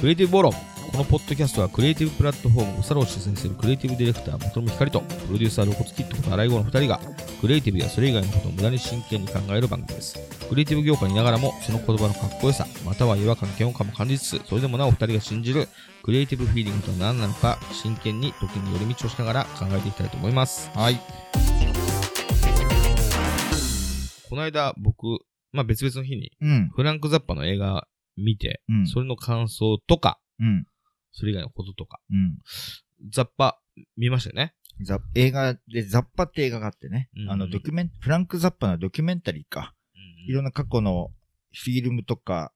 クリエイティブボロこのポッドキャストはクリエイティブプラットフォームおさらを主催するクリエイティブディレクター本見光とプロデューサーロコツキットこと荒井郷の2人がクリエイティブやそれ以外のことを無駄に真剣に考える番組ですクリエイティブ業界にいながらもその言葉のかっこよさまたは違和感嫌悪感も感じつつそれでもなお2人が信じるクリエイティブフィーリングとは何なのか真剣に時に寄り道をしながら考えていきたいと思いますはい。この間僕まあ別々の日にうん。フランク・ザッパの映画見て、うん。それの感想とかうん。それ以外のこととかうん。ザッパ見ましたよね？ザ映画で、ザッパって映画があってね。うんあの、ドキュメン、フランク・ザッパのドキュメンタリーか。いろんな過去のフィルムとか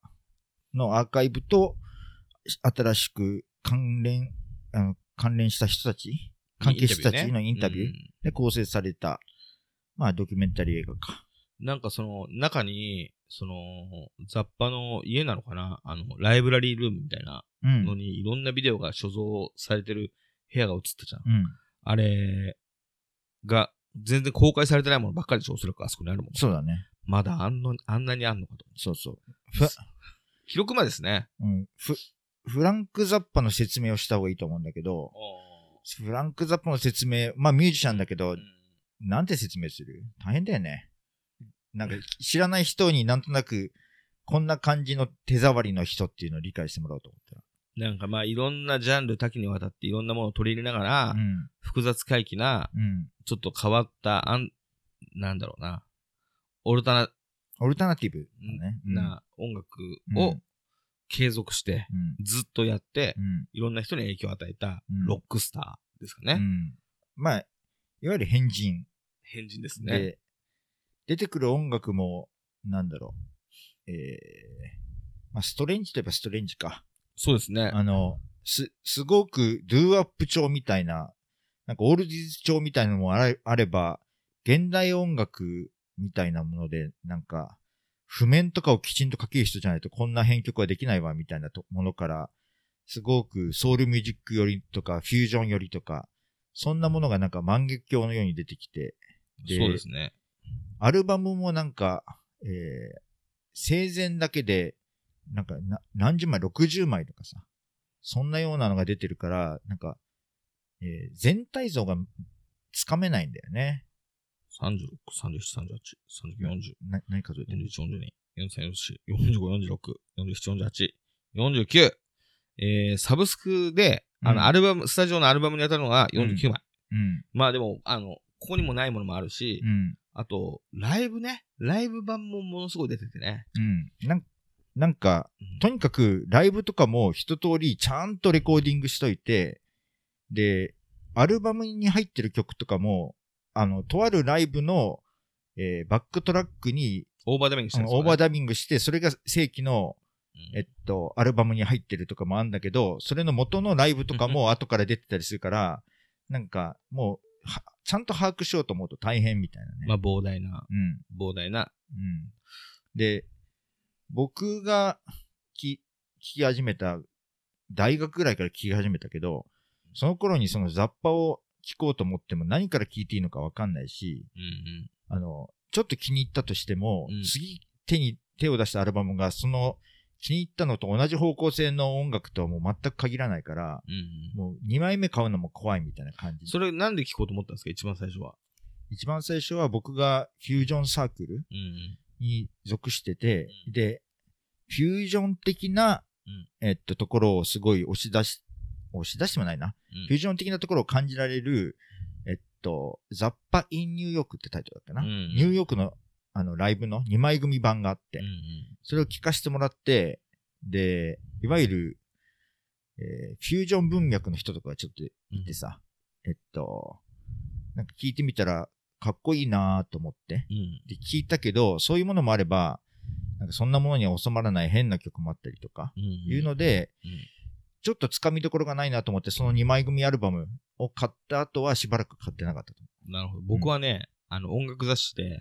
のアーカイブと、新しく関連、あの、関連した人たち関係者たちのインタビューうんで構成された、まあ、ドキュメンタリー映画か。なんかその中に、その、雑把の家なのかな？あの、ライブラリールームみたいなうん。のにいろんなビデオが所蔵されてる部屋が映ったじゃん。うん。あれが全然公開されてないものばっかりでしょ、おそらくあそこにあるもん。そうだね。まだあんのあんなにあんのかと。そうそう。ふ、記録まですね。うん。ふ、フランク・ザッパの説明をした方がいいと思うんだけど、フランク・ザッパの説明、まあミュージシャンだけど、なんて説明する？大変だよね。なんか知らない人になんとなく、こんな感じの手触りの人っていうのを理解してもらおうと思ったら。なんかまあいろんなジャンル多岐にわたっていろんなものを取り入れながら、うん。複雑回帰な、うん。ちょっと変わった、あん、なんだろうな、オルタナ、オルタナティブだね。うんな音楽うをん継続して、うん。ずっとやってう、ん。いろんな人に影響を与えたうんロックスターですかね。うん。まあ、いわゆる変人変人ですね。で、出てくる音楽も、なんだろう。えー、まあ、ストレンジといえばストレンジか。そうですね。あの、す、すごくドゥーアップ調みたいな、なんかオールディーズ調みたいなのもあれあれば、現代音楽みたいなもので、なんか、譜面とかをきちんと書ける人じゃないとこんな編曲はできないわみたいなとものから、すごくソウルミュージックよりとか、フュージョンよりとか、そんなものがなんか万華鏡のように出てきて、そうですね。アルバムもなんか、えー、生前だけで、なんかな何十枚、60枚とかさ、そんなようなのが出てるから、なんか、えー全体像がつかめないんだよね。36、37、38、39、40、な、何数えてる41、42、43、44、45、46、47、48、49。えー、サブスクで、あうんの、アルバム、スタジオのアルバムに当たるのが49枚。うん。まあでも、あの、ここにもないものもあるし、うん。あと、ライブね。ライブ版もものすごい出ててね。うん。なんなんか、とにかくライブとかも一通りちゃんとレコーディングしといて、で、アルバムに入ってる曲とかも、あの、とあるライブの、えーバックトラックにオーバーダミングしてるんですオーバーダダビングして、それが正規の、えっと、アルバムに入ってるとかもあるんだけど、それの元のライブとかも後から出てたりするから、なんか、もう、はちゃんと把握しようと思うと大変みたいなね。まあ膨大な、うん。膨大な。うん。で、僕がき聞き始めた、大学ぐらいから聞き始めたけど、その頃にその雑把を聞こうと思っても何から聞いていいのかわかんないし、うんうん。あの、ちょっと気に入ったとしても、うん次手に手を出したアルバムがその気に入ったのと同じ方向性の音楽とはもう全く限らないから、うんうん。もう2枚目買うのも怖いみたいな感じ。それなんで聞こうと思ったんですか？一番最初は。一番最初は僕がフュージョンサークル。に属してて、うんで、フュージョン的な、うんえっと、ところをすごい押し出し、押し出してもないな。うんフュージョン的なところを感じられる、えっと、ザッパ・イン・ニューヨークってタイトルだったな？うんニューヨークのあのライブの2枚組版があって、うんうんそれを聞かせてもらって、で、いわゆる、えーフュージョン文脈の人とかがちょっといてさ、えっと、なんか聞いてみたらかっこいいなと思って、うん。で、聞いたけど、そういうものもあれば、なんかそんなものには収まらない変な曲もあったりとか、うん。いうので、うんちょっと掴みどころがないなと思って、その2枚組アルバムを買った後はしばらく買ってなかったとなるほど。僕はね、あの、音楽雑誌で、思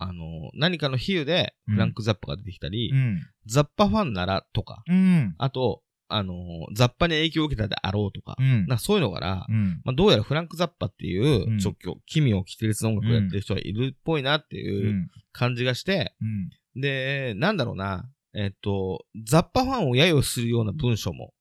あの、何かの比喩で、うんフランク・ザッパが出てきたり、うん。ザッパファンならとか、うん。あと、あの、ザッパに影響を受けたであろうとか、うん。なそういうのから、うん。まあ、どうやらフランク・ザッパっていううん、ちょっと、奇妙奇烈な音楽をやってる人がいるっぽいなってう。いうん感じがして、うん。で、なんだろうな、えっ、と、ザッパファンを揶揄するような文章も、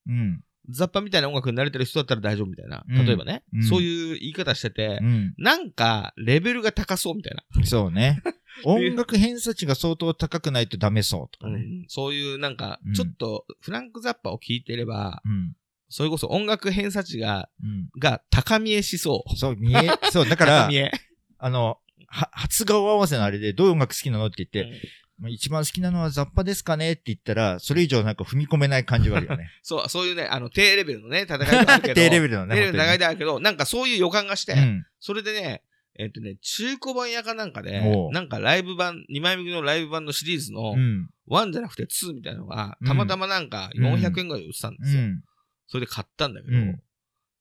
うん。ザッパみたいな音楽に慣れてる人だったら大丈夫みたいな。うん例えばね、うんそういう言い方しててう、ん。なんか、レベルが高そうみたいな。そうね。音楽偏差値が相当高くないとダメそうとかね。うんそういうなんかうん、ちょっと、フランク・ザッパを聞いてれば、うん。それこそ音楽偏差値が、うん。が高見えしそう。そう、見え、そう、だから 高見、え。あの、は、初顔合わせのあれで、どういう音楽好きなのって言って、まあ一番好きなのはザッパですかねって言ったら、それ以上なんか踏み込めない感じがあるよね。そう、そういうね、あの、低レベルのね、戦いがあるけど。低レベルのね。低レベルの戦い本であるけど、なんかそういう予感がして、うん。それでね、えっ、とね、中古版屋かなんかでなんかライブ版、2枚目のライブ版のシリーズのう、ん。1じゃなくて2みたいなのが、うんたまたまなんか400円ぐらいで売ってたんですよ。うん。それで買ったんだけど、うん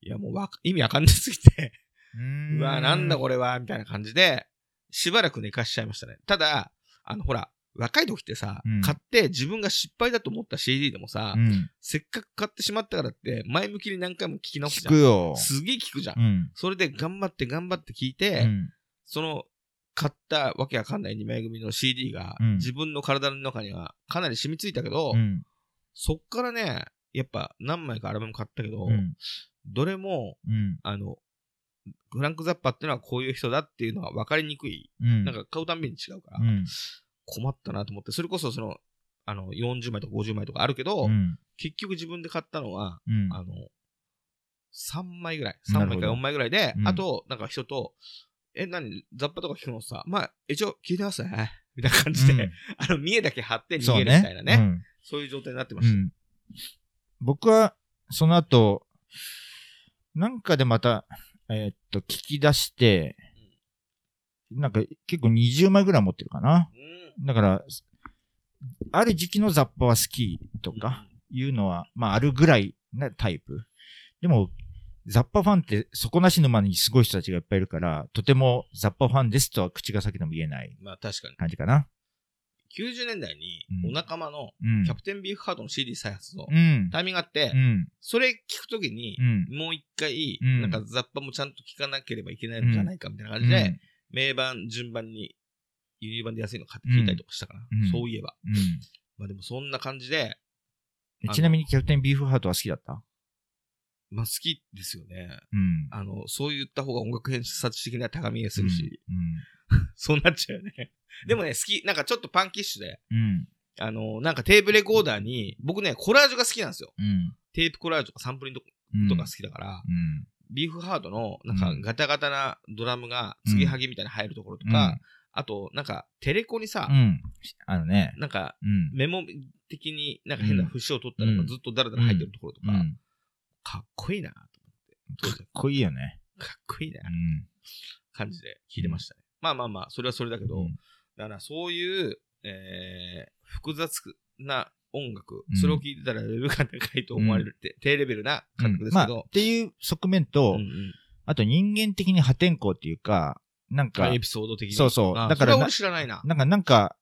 いやもうわか意味わかんなすぎて、ううわなんだこれは、みたいな感じで、しばらく寝かしちゃいましたね。ただ、あのほら、若い時ってさ、うん買って自分が失敗だと思った CD でもさ、うん。せっかく買ってしまったからって、前向きに何回も聞き直す聞じゃん。くよ。すげえ聞くじゃん。うん。それで頑張って頑張って聞いて、うん。その、買ったわけわかんない二枚組の CD が、うん自分の体の中にはかなり染みついたけど、うん。そっからね、やっぱ何枚かアルバム買ったけど、うん。どれも、うん。あの、フランク・ザッパっていうのはこういう人だっていうのが分かりにくい。うん。なんか買うたんびに違うから、うん。困ったなと思って、それこそその、あの、40枚とか50枚とかあるけど、うん。結局自分で買ったのは、うん。あの、3枚ぐらい。3枚かなるほど4枚ぐらいで、うんあと、なんか人と、え、何？ザッパとか聞くのさ、まあ、一応聞いてますね。みたいな感じで、うん あの、見えだけ張って逃そうげるみたいなね。うんそういう状態になってました。うん。僕は、その後、なんかでまた、えーっと、聞き出して、なんか結構20枚ぐらい持ってるかな。うんだから、ある時期のザッパは好きとかいうのは、まああるぐらいなタイプ。でも、ザッパファンって底なし沼にすごい人たちがいっぱいいるから、とてもザッパファンですとは口が裂けても言えないまあ確かに。感じかな。90年代にう、んお仲間のうんキャ。プテンビーフハートの CD 再発のうん。タイミングがあってう、ん。それ聞くときにう、ん。もう一回、うんなんかザッパもちゃんと聞かなければいけないのじゃないかみたいな感じで、うん名盤、順番に、輸入版で安いの買って聞いたりとかしたから、うんそういえば。うんまあでもそんな感じで、えちなみにキャプテンビーフハートは好きだった？まあ好きですよね。うん。あの、そう言った方が音楽偏差値的には高みえするし、うん。そうなっちゃうよね。でもね、好き。なんかちょっとパンキッシュで、うん。あの、なんかテープレコーダーに、僕ね、コラージュが好きなんですよ。うん。テープコラージュとかサンプリングうん。とか好きだから、うん。ビーフハートの、なんかうんガタガタなドラムが継ぎはぎみたいな入るところとか、あと、なんかテレコにさう、ん。あのね。なんかうん。メモ的になんか変な節を取ったのうんがずっとダラダラ入ってるところとか、うん。かっこいいなと思って。かっこいいよね。かっこいいなうん。感じで聞いてましたね。まあまあまあ、それはそれだけど、うんだからそういう、えー、複雑な音楽、うんそれを聞いてたらレベルが高いと思われるって、低レベルな感覚ですまあ、けどっ、ていう側面と、うんうんあと人間的に破天荒っていうか、なんか、エピソード的に。そうそうあだからな知らないな。なんか、なんか、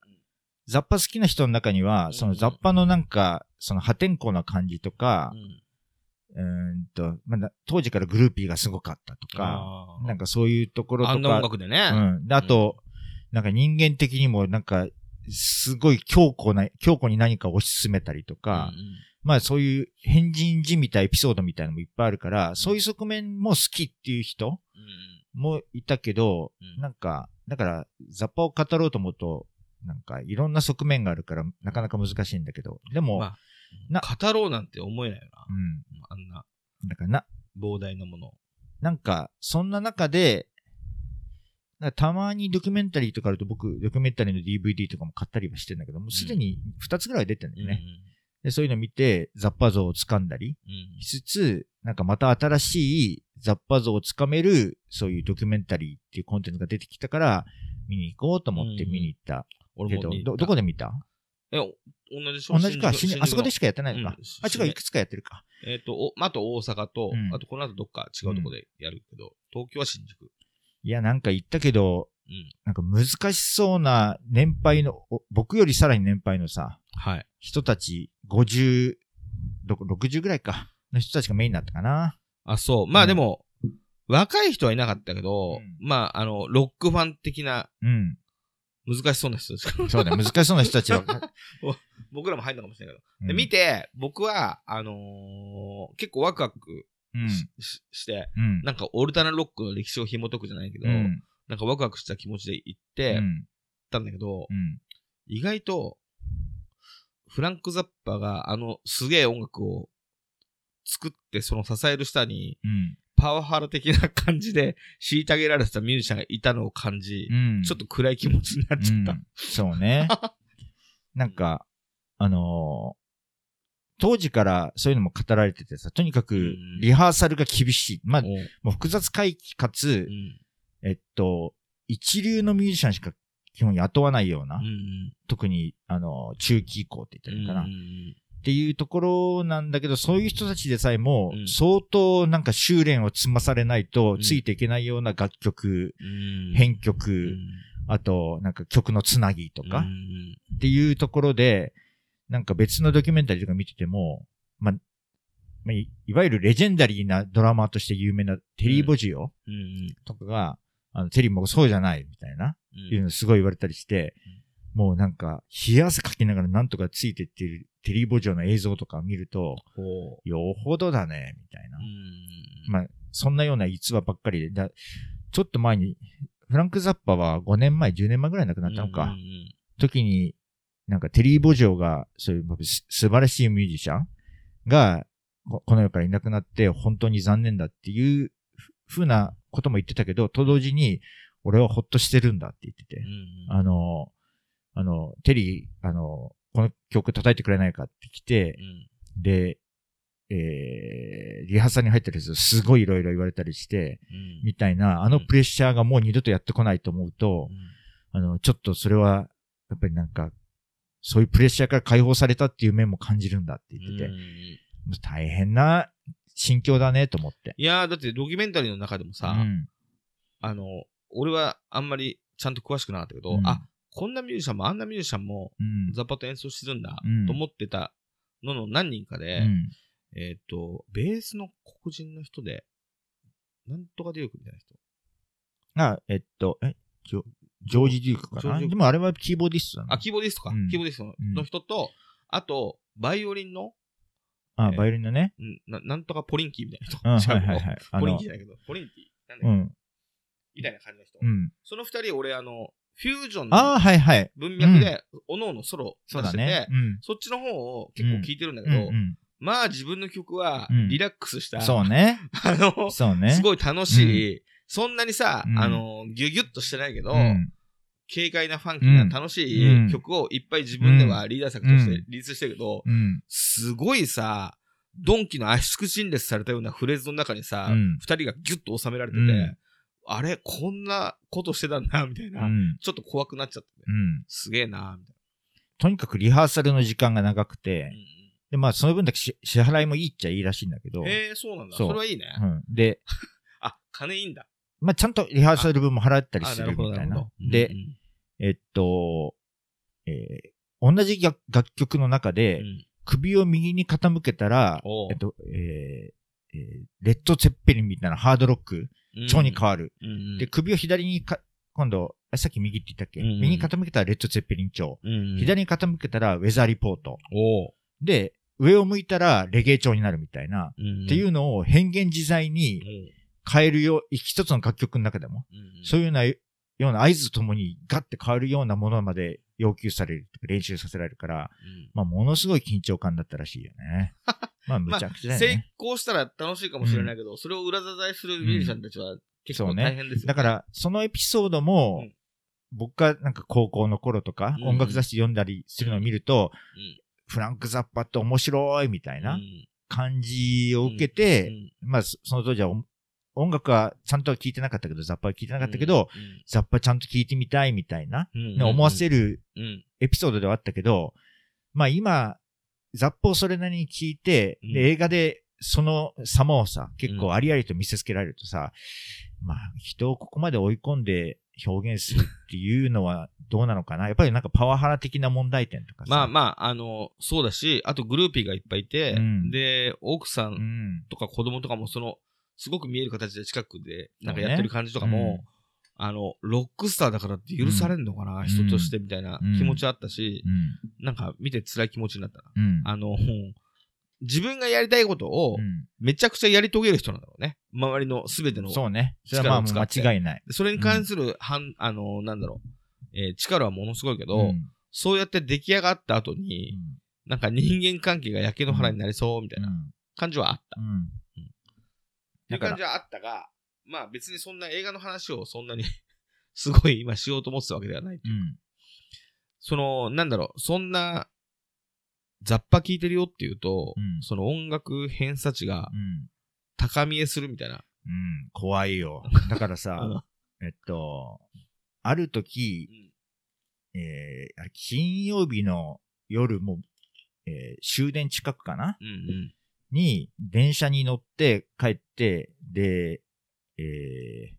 ザッパ好きな人の中には、そのザッパのなんか、その破天荒な感じとかう、んと、まだ当時からグルーピーがすごかったとか、なんかそういうところとか、あんな音楽でね。うん。で、あと、なんか人間的にもなんか、すごい強固な、強固に何かを推し進めたりとか、うんうんまあそういう変人じみたエピソードみたいなのもいっぱいあるから、そういう側面も好きっていう人うんもいたけど、うんなんか、だから、ザッパを語ろうと思うと、なんかいろんな側面があるから、なかなか難しいんだけど、でも、まあな語ろうなんて思えないよな。うん。あんなだからな、膨大なものを。なんか、そんな中で、たまにドキュメンタリーとかあると僕、ドキュメンタリーの DVD とかも買ったりはしてんだけど、もうすでに2つぐらい出てんだよね。で、そういうの見て、ザッパ像を掴んだりうんうんしつつ、なんかまた新しいザッパ像を掴める、そういうドキュメンタリーっていうコンテンツが出てきたから、見に行こうと思って見に行ったけど、俺もど、どこで見た？え、お同じ同じか、新宿新あそこでしかやってないのか。うんあ、違う、いくつかやってるか。えっ、と、おあと大阪と、うんあとこの後どっか違うとこでやるけど、東京は新宿。いや、なんか言ったけど、うん。なんか難しそうな年配の、お僕よりさらに年配のさ、はい。人たち、50、どこ60ぐらいか、の人たちがメインになったかな。あ、そう。まうんあでも、若い人はいなかったけど、うんまあ、あの、ロックファン的なうん。難しそうな人たちが。そうだよ、難しそうな人たちは。僕らも入るのかもしれないけど。で、うん見て、僕は、あのー結構ワクワクうん。し,し、して、うん。なんかオルタナロックの歴史を紐解くじゃないけど、うん。なんかワクワクした気持ちで行っうて、行っん。たんだけど、うん。意外と、フランク・ザッパがあのすげえ音楽を作ってその支える下にうん。パワハラ的な感じで虐げられてたミュージシャンがいたのを感じ、うん。ちょっと暗い気持ちになっちゃった。うんそうね。なんか、あのー当時からそういうのも語られててさ、とにかくうんリハーサルが厳しい。まあ、もう複雑回帰かつう、んえっと、一流のミュージシャンしか基本雇わないような、うん特に、あの、中期以降って言ったらいいかな、うんっていうところなんだけど、そういう人たちでさえもう、ん。相当なんか修練を積まされないとうん。ついていけないような楽曲、うん。編曲、うん。あと、なんか曲のつなぎとか、うん。っていうところで、なんか別のドキュメンタリーとか見てても、まあ、まあ、いいわゆるレジェンダリーなドラマーとして有名なテリー・ボジオうん。とかが、あの、テリーもそうじゃないみたいな、うん。いうのすごい言われたりして、もうなんか、冷や汗かきながらなんとかついてっているテリー・ボジオの映像とかを見ると、ほよほどだね、みたいな。まあ、そんなような逸話ばっかりで、だちょっと前に、フランク・ザッパは5年前、10年前ぐらい亡くなったのか。時に、なんかテリー・ボジョーが、そういうす素晴らしいミュージシャンが、ここの世からいなくなって本当に残念だっていうふうなことも言ってたけど、と同時に、俺はほっとしてるんだって言ってて、うん。あの、あの、テリー、あの、この曲叩いてくれないかって来てう、ん。で、えー、リハーサルに入ったりするとすごいいろいろ言われたりして、うん。みたいな、あのプレッシャーがもう二度とやってこないと思うと、あの、ちょっとそれは、やっぱりなんか、そういうプレッシャーから解放されたっていう面も感じるんだって言ってて、うん。大変な心境だねと思って。いやー、だってドキュメンタリーの中でもさ、うん。あの、俺はあんまりちゃんと詳しくなかったけど、うん。あ、こんなミュージシャンもあんなミュージシャンもうんザッパと演奏してるんだ、うんと思ってたのの何人かで、うんえっ、と、ベースの黒人の人で、なんとかデュークみたいな人。あ、えっと、え、ジョジョージ・デュークかな？でもあれはキーボーディストなのあ、キーボーディストか。うんキーボーディストの人と、あと、バイオリンの、あ、えーバイオリンのね。んななんとかポリンキーみたいな人。はいはいはい。ポリンキーじ、ゃないけど、ポリンキーなんだっけ？うん、みたいな感じの人。うん。その二人、俺、あの、フュージョンあのあ、はいはい。文脈で、おのおのソロそう出してて、だね。うん。そっちの方を結構聞いてるんだけど、うん。うんまあ自分の曲はうん。リラックスした、そうね。あの、そうね。すごい楽しい、そんなにさ、うん。あの、ギュギュッとしてないけど、うん。軽快なファンキーな楽しうん。い曲をいっぱい自分ではリーダー作としてうん。リリースしてるけど、うん。すごいさ、ドンキの圧縮陳列されたようなフレーズの中にさ、二、うん。人がギュッと収められてて、うんあれこんなことしてたんだ、みたいな、うん。ちょっと怖くなっちゃって、ねうん。すげえな、みたいとにかくリハーサルの時間が長くてな。、で、まあ、その分だけし支払いもいいっちゃいいらしいんだけど、うん、えー、そうなんだ。そそうれはいいね。うん。で、あ、金いいんだ。まあ、ちゃんとリハーサル分も払ったりあ、すなるみたいなな。でう、んえっと、えー同じ楽楽曲の中うで、ん首を右に傾けたら、えっと、えーえーレッド・ツェッペリンみたいなハードロック、うん。超に変わる。で、首を左にか、今度、あさっき右って言ったっけ、うんうん。右に傾けたらレッド・ツェッペリン調。うんうん。左に傾けたらウェザーリポート。で、上を向いたらレゲエ調になるみたいな。うんっていうのを変幻自在に変えるよ、一つの楽曲の中でも、そういうような、ような合図とともにガッて変わるようなものまで要求される、練習させられるから、うん。まあ、ものすごい緊張感だったらしいよね。まあ、むちゃくちゃだよ成ね。功したら楽しいかもしれないけど、それを裏支えするミュージシャンたちは結構大変ですよ、だから、そのエピソードも、うん僕がなんか高校の頃とか、うん。音楽雑誌読んだりするのを見ると、うん。フランク・ザッパって面白いみたいなうん。感じを受けて、うん。まあ、そその当時は音音楽はちゃんとは聞いてなかったけど、ザッパは聞いてなかったけど、うんザッパちゃんと聞いてみたいみたいな、うん。ね思わせるうん。エピソードではあったけど、まあ今、ザップをそれなりに聞いて、うん。で映画でその様をさ、結構ありありと見せつけられるとさ、まあ人をここまで追い込んで表現するっていうのはどうなのかな？やっぱりなんかパワハラ的な問題点とかさ。まあまあ、あの、そうだし、あとグルーピーがいっぱいいて、うん。で、奥さうんん。とか子供とかもその、すごく見える形で近くで、なんかやってる感じとかも、あの、ロックスターだからって許されんのかな、ん人としてみたいなうん気持ちあったし、うん。なんか見て辛い気持ちになった。あの、自分がやりたいことをうんめちゃくちゃやり遂げる人なんだろうね。周りの全ての。そうね。それはまあ間違いない。それに関する、はん、あの、なんだろう、えー力はものすごいけど、うんそうやって出来上がった後に、なんか人間関係が焼け野原になりそうみたいな感じはあった。いう感じはあったが、まあ別にそんな映画の話をそんなに すごい今しようと思ってたわけではない。うん。その、なんだろう、そんな、雑把聞いてるよっていうと、うんその音楽偏差値がうん。高見えするみたいな。うん。怖いよ。だからさ、えっと、ある時、えーあれ金曜日の夜も、えー終電近くかな？うんうん。に、電車に乗って帰って、で、えー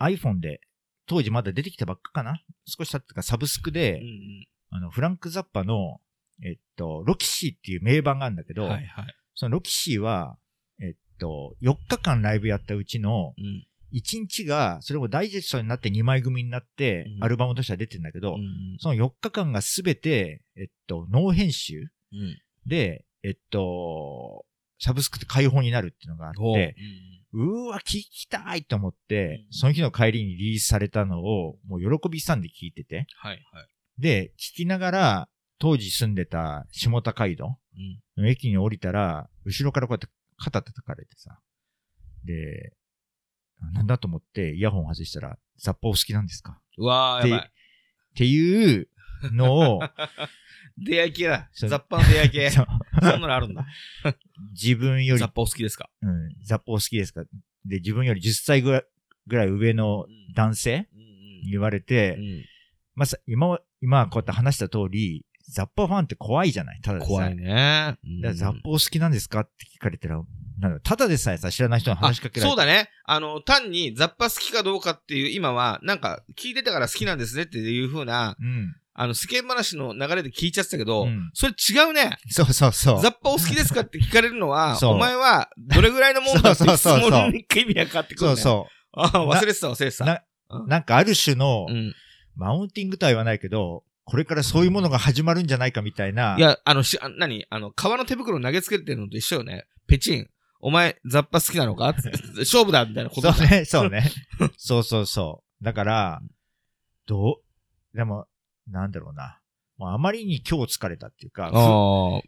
iPhone で、当時まだ出てきたばっかかな？少し経ってからサブスクで、うんあの、フランク・ザッパの、えっと、ロキシーっていう名盤があるんだけど、うん。はいはい。そのロキシーは、えっと、4日間ライブやったうちのうん。1日が、それもダイジェストになって2枚組になってう、んアルバムとしては出てるんだけど、うんその4日間がすべて、えっと、ノー編集うん。で、えっと、サブスクって開放になるっていうのがあって、うーわ、聞きたいと思って、うんその日の帰りにリリースされたのを、もう喜びさんで聞いてて、はいはい。で、聞きながら、当時住んでた下田街道うん。の駅に降りたら、後ろからこうやって肩叩かれてさ、で、なんだと思ってイヤホン外したら、ザッパお好きなんですか？うわー、やばい。っていうのを、出会い系だ。そう。雑把の出会い系。そ そうんなのあるんだ。自分より。雑、把お好きですか？うん、ザッパお好きですか？で、自分より10歳ぐらいぐらい上の男性？うんに言われて、うん。まあ、さ今は、今こうやって話した通り、ザッパファンって怖いじゃない？ただでさえ。怖いね。だからザッパお好きなんですか？って聞かれたら、なんだろう。ただでさえさ、知らない人に話しかけられそうだね。あの、単に雑把好きかどうかっていう、今は、なんか、聞いてたから好きなんですねっていう風な、うん。あの、世間話の流れで聞いちゃってたけど、うんそれ違うね。そうそうそう。雑把お好きですかって聞かれるのは、お前はどれぐらいのもんだってそうそうそうそう質問に意味がかかってくる、ね。。そうそうああ、忘れてた忘れてた。な。なんかある種の、うん。マウンティングとは言わないけど、これからそういうものが始まるんじゃないかみたいな。い、や、あの、し、あ何？あの、革の手袋投げつけてるのと一緒よね。ペチン。お前、雑把好きなのか？勝負だみたいなことだ。そうね、そうね。そうそうそう。だから、どう、でも、なんだろうな。もうあまりに今日疲れたっていうか。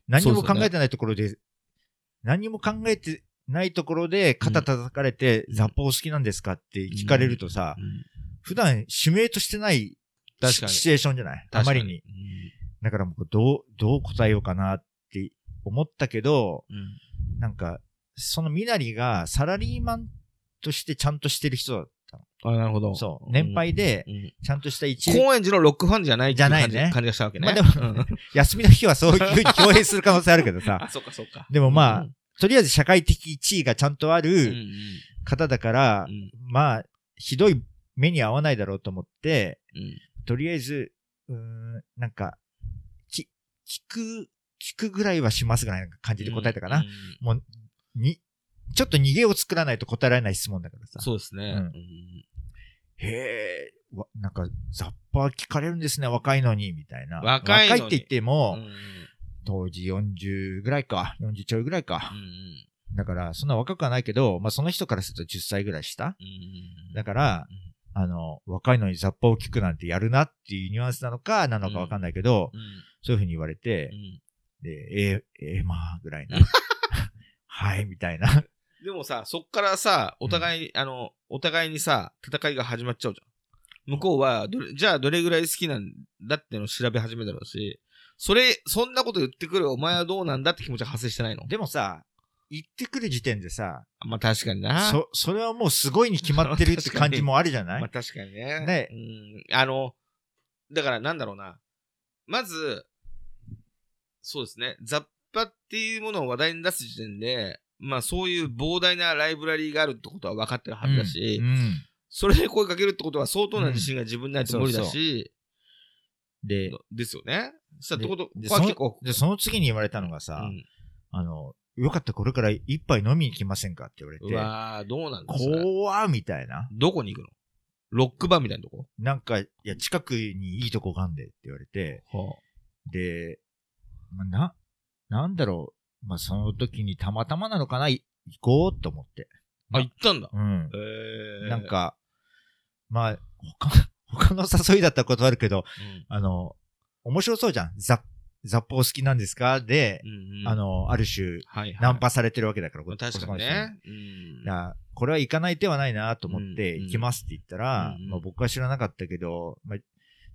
何も考えててないところで、何も考えてないところで肩叩かれて、うんザッパお好きなんですかって聞かれるとさ、普段指名としてないシシチュエーションじゃない？あまりに。。だからもうどう、どう答えようかなって思ったけど、うんなんか、そのみなりがサラリーマンとしてちゃんとしてる人だっ。あ、なるほど。そう。年配でう、ん。ちゃんとした一流高円寺のロックファンじゃないじじゃないね感じがしたわけね。まあでもうん 休みの日はそういうふうに共演する可能性あるけどさ あ、、そっかそっか。でもまあうんとりあえず社会的地位がちゃんとあるん方だからう、んまあ、ひどい目に合わないだろうと思って、うんとりあえず、うーん、なんか、き、聞く、聞くぐらいはしますぐらいな感じで答えたかな。うんもう、に、ちょっと逃げを作らないと答えられない質問だからさ。そうですね。うんうんへえ、わなんか、ザッパー聞かれるんですね、若いのに、みたいな。若いのにって言っても、うんうん当時40ぐらいか、40ちょいぐらいかう。んだから、そんな若くはないけど、まあ、その人からすると10歳ぐらい下。うんだから、あの、若いのにザッパを聞くなんてやるなっていうニュアンスなのか、なのかわかんないけど、うんそういうふうに言われてう、んで、ええええまあ、ぐらいな。はい、みたいな。でもさ、そっからさ、お互い、あの、お互いにさ、戦いが始まっちゃうじゃん。向こうは、じゃあどれぐらい好きなんだってのを調べ始めたろうし、それ、そんなこと言ってくるお前はどうなんだって気持ちが発生してないのでもさ、言ってくる時点でさ、まあ確かにな。そ、それはもうすごいに決まってるって 感じもあるじゃない？まあ確かにね。ねうん。あの、だからなんだろうな。まず、そうですね。雑把っていうものを話題に出す時点で、まあそういう膨大なライブラリーがあるってことは分かってるはずだし、うんうん。それで声かけるってことは相当な自信が自分にないと無理だし、で、ですよね。したらってことでこれは結構、で、その次に言われたのがさ、うん。あの、よかったらこれから一杯飲みに来ませんかって言われうて、わーどうなんですか？怖ーみたいな。どこに行くの？ロックバーみたいなとこ？なんか、いや、近くにいいとこがあんでって言われて、はで、まあ、な、なんだろう。まあ、その時にたまたまなのかな、い行こうと思って。あ。あ、行ったんだ。うん。へえ。なん、か、まあ、他、他の誘いだったら断るけど、あの、面白そうじゃん。ザザッパお好きなんですか？でう、ん。うんうんあ、の、ある種、はいはい。ナンパされてるわけだから、こ確かにね。これは行かない手はないなと思って、うん行きますって言ったら、うんまあ、僕は知らなかったけど、まあ、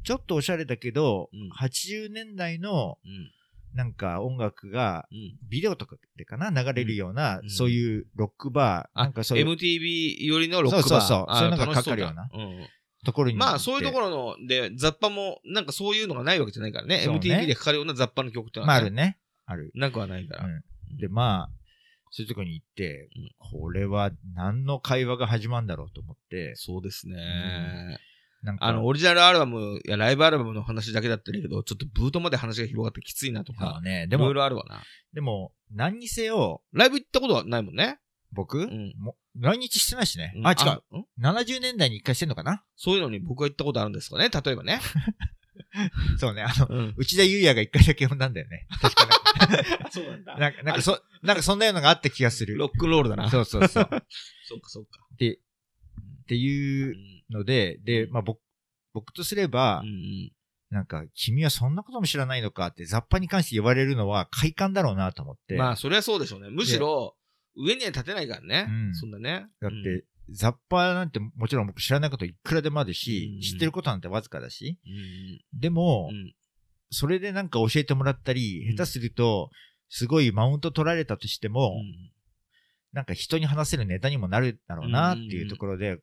ちょっとおしゃれだけど、うん80年代のうん。なんか音楽が、うん。ビデオとかでかな流れるような、うんそういうロックバー、あなんかそういう MTV よりのロックバー。そうそうそうあそういうのがかかるようなうん。ところに。まあ、そういうところの、で、雑把も、なんかそういうのがないわけじゃないからね。ね MTV でかかるような雑把の曲ってのまあはね。あるね。ある。なくはないから。うん。で、まあ、そういうとこに行って、うんこれは何の会話が始まるんだろうと思って、そうですね。なんか、あの、オリジナルアルバムやライブアルバムの話だけだったらいいけど、ちょっとブートまで話が広がってきついなとか、ね。でもいろい、ろあるわな。でも、何にせよ、ライブ行ったことはないもんね。僕、んもう来日してないしね。うんあ、違う。ん？70年代に一回してんのかな？そういうのに僕は行ったことあるんですかね例えばね。そうね。あの、うん。内田祐也が一回だけ呼んだんだよね。確かそうなんだなんか、なんかそ、なんかそんなようなのがあった気がする。ロックンロールだな。そうそうそう。そうか、そうか。で、っていううんので、で、まあ僕、僕とすれば、うんうん。なんか、君はそんなことも知らないのかって、雑把に関して言われるのは快感だろうなと思って。まあ、そりゃそうでしょうね。むしろ、上には立てないからね。うんそんなね。だって、雑把なんてもちろん僕知らないこといくらでもあるし、うん知ってることなんてわずかだし、うん、でも、うん。それでなんか教えてもらったり、うん下手すると、すごいマウント取られたとしても、うんなんか人に話せるネタにもなるだろうなっていうところで、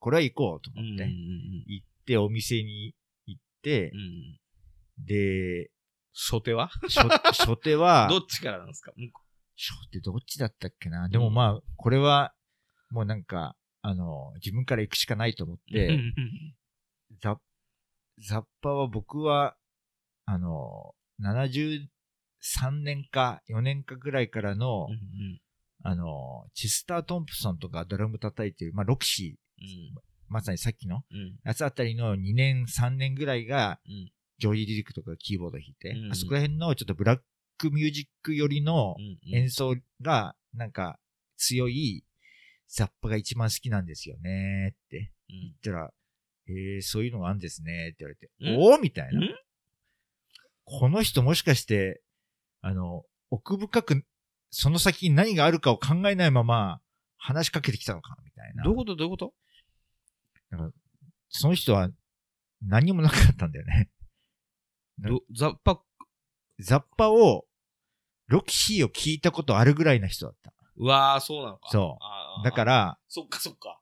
これは行こうとうん。思って、うん。行ってお店に行ってう、ん。で、初手は？初初手は、どっちからなんですか？初手どっちだったっけな？でもまあ、これは、もうなんか、あの、自分から行くしかないと思って、ザザッパは僕は、あの、73年か4年かぐらいからの、うんうん。あの、チスター・トンプソンとかドラム叩いてる、まあ、ロクシー、まさにさっきのうん。やつあたりの2年、3年ぐらいが、うん。ジョージ・リリックとかキーボード弾いて、うんあそこら辺のちょっとブラックミュージック寄りのうん演奏が、なんか、強いザッパが一番好きなんですよねってうん。言ったら、えー、そういうのがあるんですねって言われて、うん。おおみたいな。うん。この人もしかして、あの、奥深く、その先に何があるかを考えないまま話しかけてきたのかみたいな。どういうこと？どういうこと？その人は何もなかったんだよね。どザッパ、ザッパを、ロキシーを聞いたことあるぐらいな人だった。うわー、そうなのか。そうだか、ら、そっかそっか。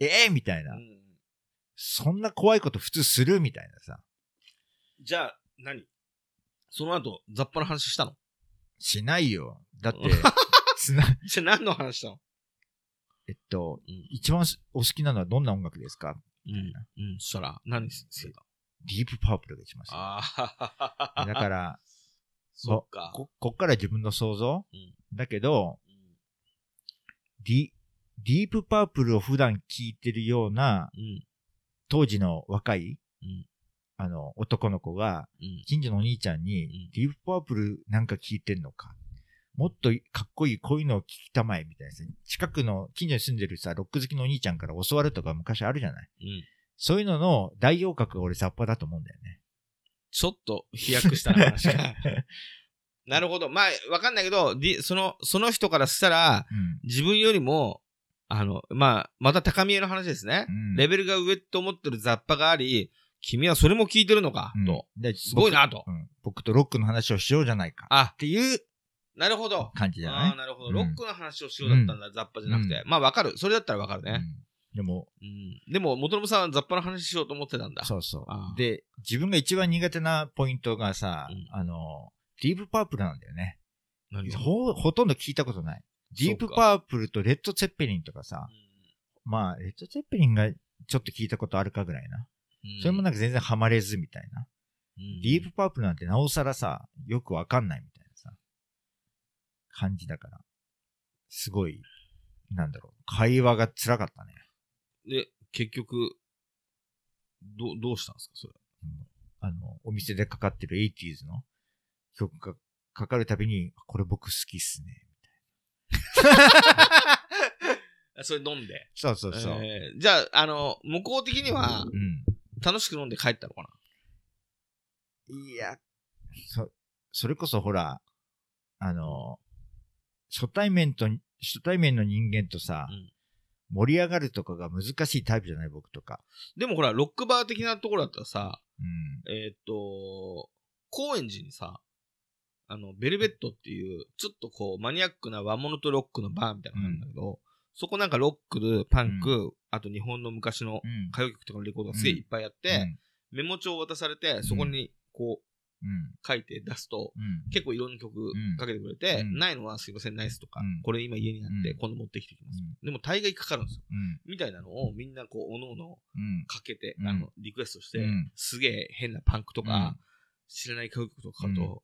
ええみたいな、うんそんな怖いこと普通するみたいなさ。じゃあ、何？その後、ザッパの話したの？しないよ。だって、つな、じゃあ何の話したの？えっと、うん。一番お好きなのはどんな音楽ですか？うん。うん。そしたら、何してたディープパープルが一番好き。ああ。だから、そっか。こ、こっから自分の想像、うんだけど、うんディ、ディープパープルを普段聴いてるような、うん。当時の若い、うんあの、男の子が、うん。近所のお兄ちゃんに、んディープパープルなんか聴いてんのか？もっとかっこいいこういうのを聞きたまえ、みたいなさ。近くの、近所に住んでるさ、ロック好きのお兄ちゃんから教わるとか昔あるじゃない？うん。そういうのの代表格が俺ザッパだと思うんだよね。ちょっと飛躍したな話が。なるほど。まあ、わかんないけど、その、その人からしたら、うん。自分よりも、あの、まあ、また高見えの話ですね。うんレベルが上と思ってる雑把があり、君はそれも聞いてるのか、うんすごいな、と僕とロックの話をしようじゃないか。あっ、ていうなるほど。感じじゃああ、ないなるほど。うんロックの話をしようだったんだ、雑把じゃなくて。まあ、わかる。それだったらわかるね。うんでも、うん。でも、元信さんは雑把の話しようと思ってたんだ。そうそうで、自分が一番苦手なポイントがさ、うんあの、ディープパープルなんだよね。ほ、ほとんど聞いたことない。ディープパープルとレッド・ツェッペリンとかさ、まあ、レッド・ツェッペリンがちょっと聞いたことあるかぐらいな。うんそれもなんか全然ハマれずみたいな。うんディープパープルなんてなおさらさ、よくわかんないみたいなさ、感じだから。すごい、なんだろう、会話が辛かったね。で、結局、ど、どうしたんですか、それ。あの、お店でかかってる 80s の曲がかかるたびに、これ僕好きっすね。それ飲んで？そうそうそう。えーじゃあ、あの、向こう的には、うん。楽しく飲んで帰ったのかいや、そ、それこそほら、あの、初対面と、初対面の人間とさ、うん盛り上がるとかが難しいタイプじゃない僕とか。なでもほら、ロックバー的なところだったらさ、うん。えーっと、高円寺にさ、あの、ベルベットっていう、ちょっとこう、マニアックな和物とロックのバーみたいなのがあるんだけど、そこなんかロック、パンク、あと日本の昔のうん。歌謡曲とかのレコードがすげえいっぱいあって、メモ帳を渡されて、そこにこううん。書いて出すと、うん。結構いろんな曲ん。かけてくれて、うん。ないのはすいません、ナイスとか、うん。これ今家にあって、うん。今度持ってきてきます。うん。でも大概かかるんですよ。うん。みたいなのをみんなこう、おのおのうん。かけて、うん。あの、リクエストして、うん。すげえ変なパンクとか、うん。知らない歌謡曲とかかると、うん。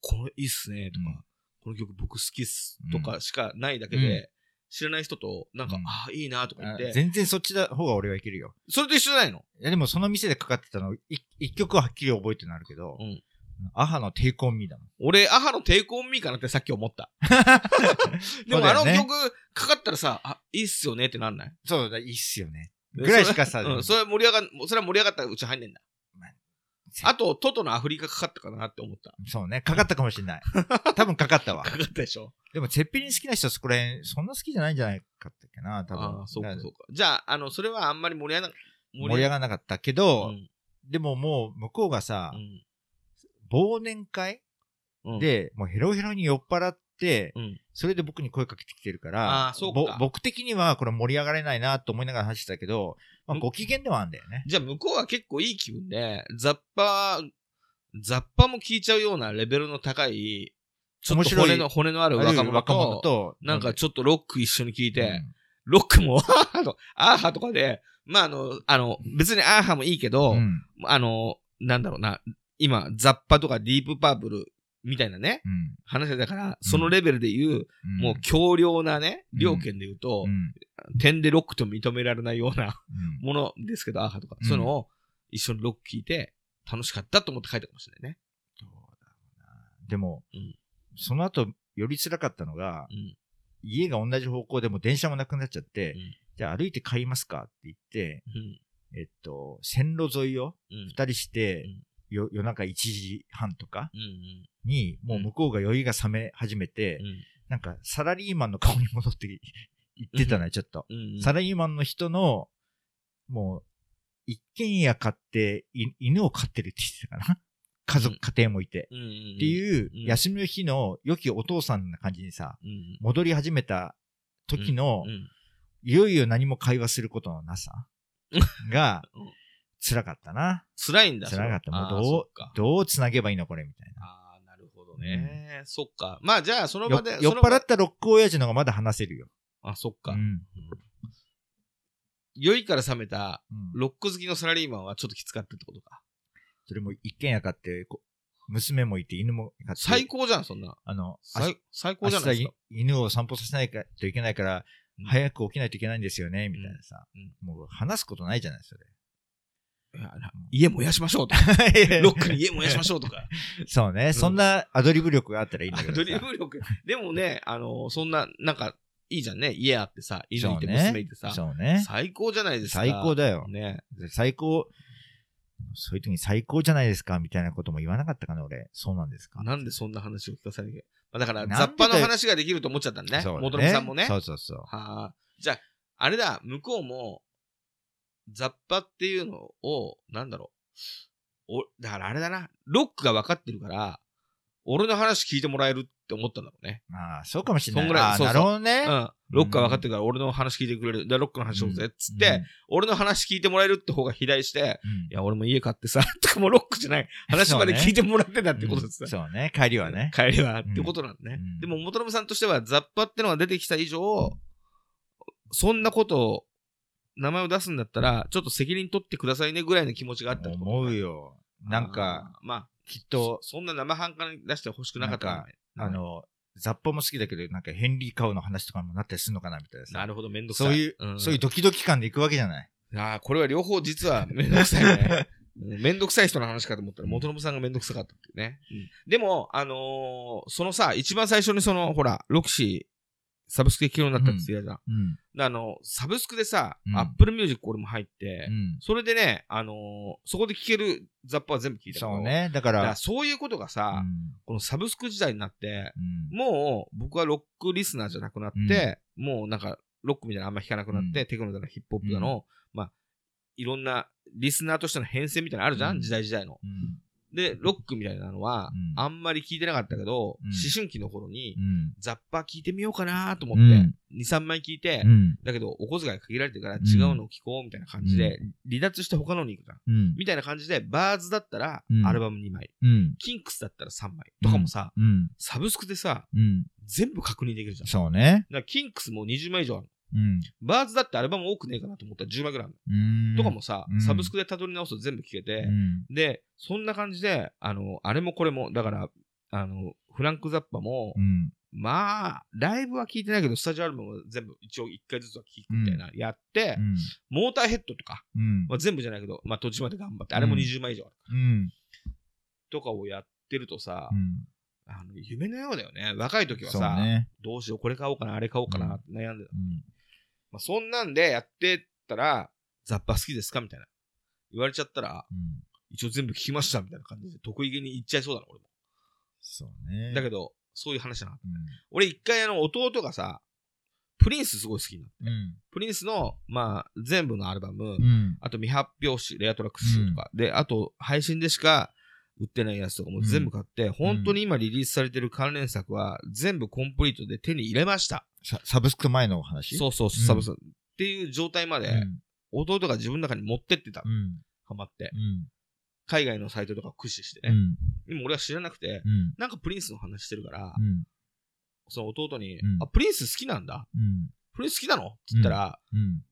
これいいっすね、とか、うん。この曲僕好きっすうん、とかしかないだけで、うん。知らない人と、なんか、うん。ああ、いいなとか言っあて、全然そっちだ方が俺はいけるよ。それと一緒じゃないの？いやでもその店でかかってたの、い一曲ははっきり覚えてるのあるけど、うん a-ha の Take On Me だもん。俺、 a-ha の Take On Me かなってさっき思った。でもあの曲かかったらさ、あ、いいっすよねってなんない？そうだ、いいっすよね。ぐらいしかさ、それうん、それ盛り上がん、それは盛り上がったらうち入んねんだ。せあと、トトのアフリカかかったかなって思った。そうね、かかったかもしれない。多分かかったわか。かったでしょでも、ツェッペリン好きな人そこら辺、そんな好きじゃないんじゃないかったっけな、多分。ああ、そうかそうか。じゃあ、あの、それはあんまり盛り上がら盛り上がらなかったけど、うんでももう、向こうがさ、うん忘年会？うん、で、もうヘロヘロに酔っ払って、うん。それで僕に声かけてきてるから、僕的にはこれ盛り上がれないなと思いながら話してたけど、まあ、うんご機嫌ではあるんだよね。じゃあ、向こうは結構いい気分で、雑把、雑把も聞いちゃうようなレベルの高い、ちょっと面白い骨の、骨のある若者と、と、なんかちょっとロック一緒に聞いて、うん。ロックも、アーハと、アーハとかで、まあ、あの、あの、別にアーハもいいけど、うん。あの、なんだろうな、今、雑把とかディープパープルみたいなね、うん。話だから、そのレベルで言う、うん。もう強量なね、うん。両権で言うとう、ん。点でロックと認められないようなうん。ものですけど、アーハとか、うん。そういうのを一緒にロック聞いて、楽しかったと思って書いたかもしれないね。どうだろうな。でも、うん。その後、より辛かったのが、うん。家が同じ方向でも電車もなくなっちゃって、うん。じゃあ歩いて帰りますかって言って、うん。えっと、線路沿いをうん。二人して、夜中1時半とかうん。に、もう向こうが酔いが冷め始めて、うん。なんかサラリーマンの顔に戻ってい言ってたね、ちょっと。うん。サラリーマンの人の、もう、一軒家買って、い犬を飼ってるって言ってたかな。家族、うん家庭もいて。っていう、うん休みの日の良きお父さんな感じにさ、うん。戻り始めた時の、うん。いよいよ何も会話することのなさ がうん、辛かったな。辛いんだ。辛かったもうどうどう繋げばいいのこれみたいな。ああ、なるほどね。そっか。まあ、じゃあ、そのよ場で。酔っその場払ったロック親父の方がまだ話せるよ。あ、そっか。うん酔いから覚めた、うんロック好きのサラリーマンはちょっときつかったってことか。それも一軒家買って、こ娘もいて犬も飼って。最高じゃん、そんな。あの、最最高じゃないですか。犬を散歩させないといけないから、うん早く起きないといけないんですよね、みたいなさ。うんもう話すことないじゃない、それ。家燃やしましょうとか。ロックに家燃やしましょうとか。そうね、そんなアドリブ力があったらいいんだけどさ。アドリブ力。でもね、あの、そんな、なんか、いいじゃんね。家あってさ、犬いて娘いてさ。そうね。最高じゃないですか。最高だよ。ね。最高、そういう時に最高じゃないですかみたいなことも言わなかったかな、俺。そうなんですかなんでそんな話を聞かされる？まあだから、雑把の話ができると思っちゃったんだね。そうだ元々さんもね。そうそうそう。はあ。じゃあ、あれだ、向こうも、雑把っていうのを、なんだろう。お、だからあれだな、ロックが分かってるから、俺の話聞いてもらえるって思ったんだろうね。ああ、そうかもしれない。そんぐらいああそうそうなるほどね。うん。ロックが分かってるから俺の話聞いてくれる。で、ロックの話しようぜ。っつって、うん、俺の話聞いてもらえるって方が肥大して、うんいや、俺も家買ってさ、とかもうロックじゃない。話まで聞いてもらってたってことですうんそうね、帰りはね。帰りはってことなんだね。うんでも、元信さんとしては、雑把ってのが出てきた以上、そんなことを、名前を出すんだったら、ちょっと責任取ってくださいねぐらいの気持ちがあった思うよ。なんか、まあ、きっと、そんな生半可に出してほしくなかったねあ、の、雑把も好きだけど、なんかヘンリー・カウの話とかもなったりするのかなみたいなさ。なるほど、めんどくさい。そういう、んそういうドキドキ感で行くわけじゃない。ああ、これは両方実はめんどくさいね。うんめんどくさい人の話かと思ったら、元信さんがめんどくさかったっていうね。でも、あのーそのさ、一番最初にその、ほら、ロクシー、サブスクで聞けるようになったって言ってたじゃん。うん。であの、サブスクでさ、うんアップルミュージック俺も入って、うん。それでね、あのーそこで聞けるザッパは全部聞いたそう。ね。だか、だかららそういうことがさ、うんこのサブスク時代になって、うんもう僕はロックリスナーじゃなくなって、もうなんかロックみたいなのあんま弾かなくなって、うんテクノだのヒップホップだの、まあ、いろんなリスナーとしての変遷みたいなのあるじゃん時代時代の。うんで、ロックみたいなのは、うんあんまり聞いてなかったけど、うん思春期の頃に、うん。ザッパー聞いてみようかなと思って、うん2、3枚聞いて、うん。だけどお小遣い限られてるからん違うのを聞こうみたいな感じで、離脱して他のに行くじゃん。うん。みたいな感じで、バーズだったらうんアルバム2枚、うん。キンクスだったら3枚とかもさ、うん。サブスクでさ、うん。全部確認できるじゃん。そうね。だからキンクスも20枚以上ある。うん。バーズだってアルバム多くねえかなと思ったら10枚ぐらいある。とかもさ、うんサブスクで辿り直すと全部聞けてう、ん。で、そんな感じで、あの、あれもこれも、だから、あの、フランク・ザッパもう、ん。まあ、ライブは聞いてないけど、スタジオアルバムは全部一応1回ずつは聞くみたいな、やって、うん。モーターヘッドとか、うん。まあ、全部じゃないけど、まあ途中まで頑張って、あれもうん20枚以上ある。うん。とかをやってるとさ、うん。あの夢のようだよね。若い時はさ、ね。どうしよう、これ買おうかな、あれ買おうかなって悩んでた。うん。まあ、そんなんでやってったら、ザッパ好きですかみたいな。言われちゃったら、うん。一応全部聞きましたみたいな感じで、得意げに言っちゃいそうだな、俺も。そうね。だけど、そういう話じゃなかった。う俺一回あの、弟がさ、プリンスすごい好きになって。ん。うん。プリンスの、まあ、全部のアルバム、うん。あと未発表誌、レアトラックス集とか、で、あと配信でしか売ってないやつとかも全部買って、本当に今リリースされてる関連作は全部コンプリートで手に入れました。ササブスク前のお話？そうそう、うんサブスク。っていう状態まで、うん。弟が自分の中に持ってってたう。ん。ハマって。うん。海外のサイトとかを駆使してね。うん。でも俺は知らなくて、うん。なんかプリンスの話してるから、うん。その弟に、うんあ、プリンス好きなんだ。うん。プリンス好きなの？って言ったら、うん。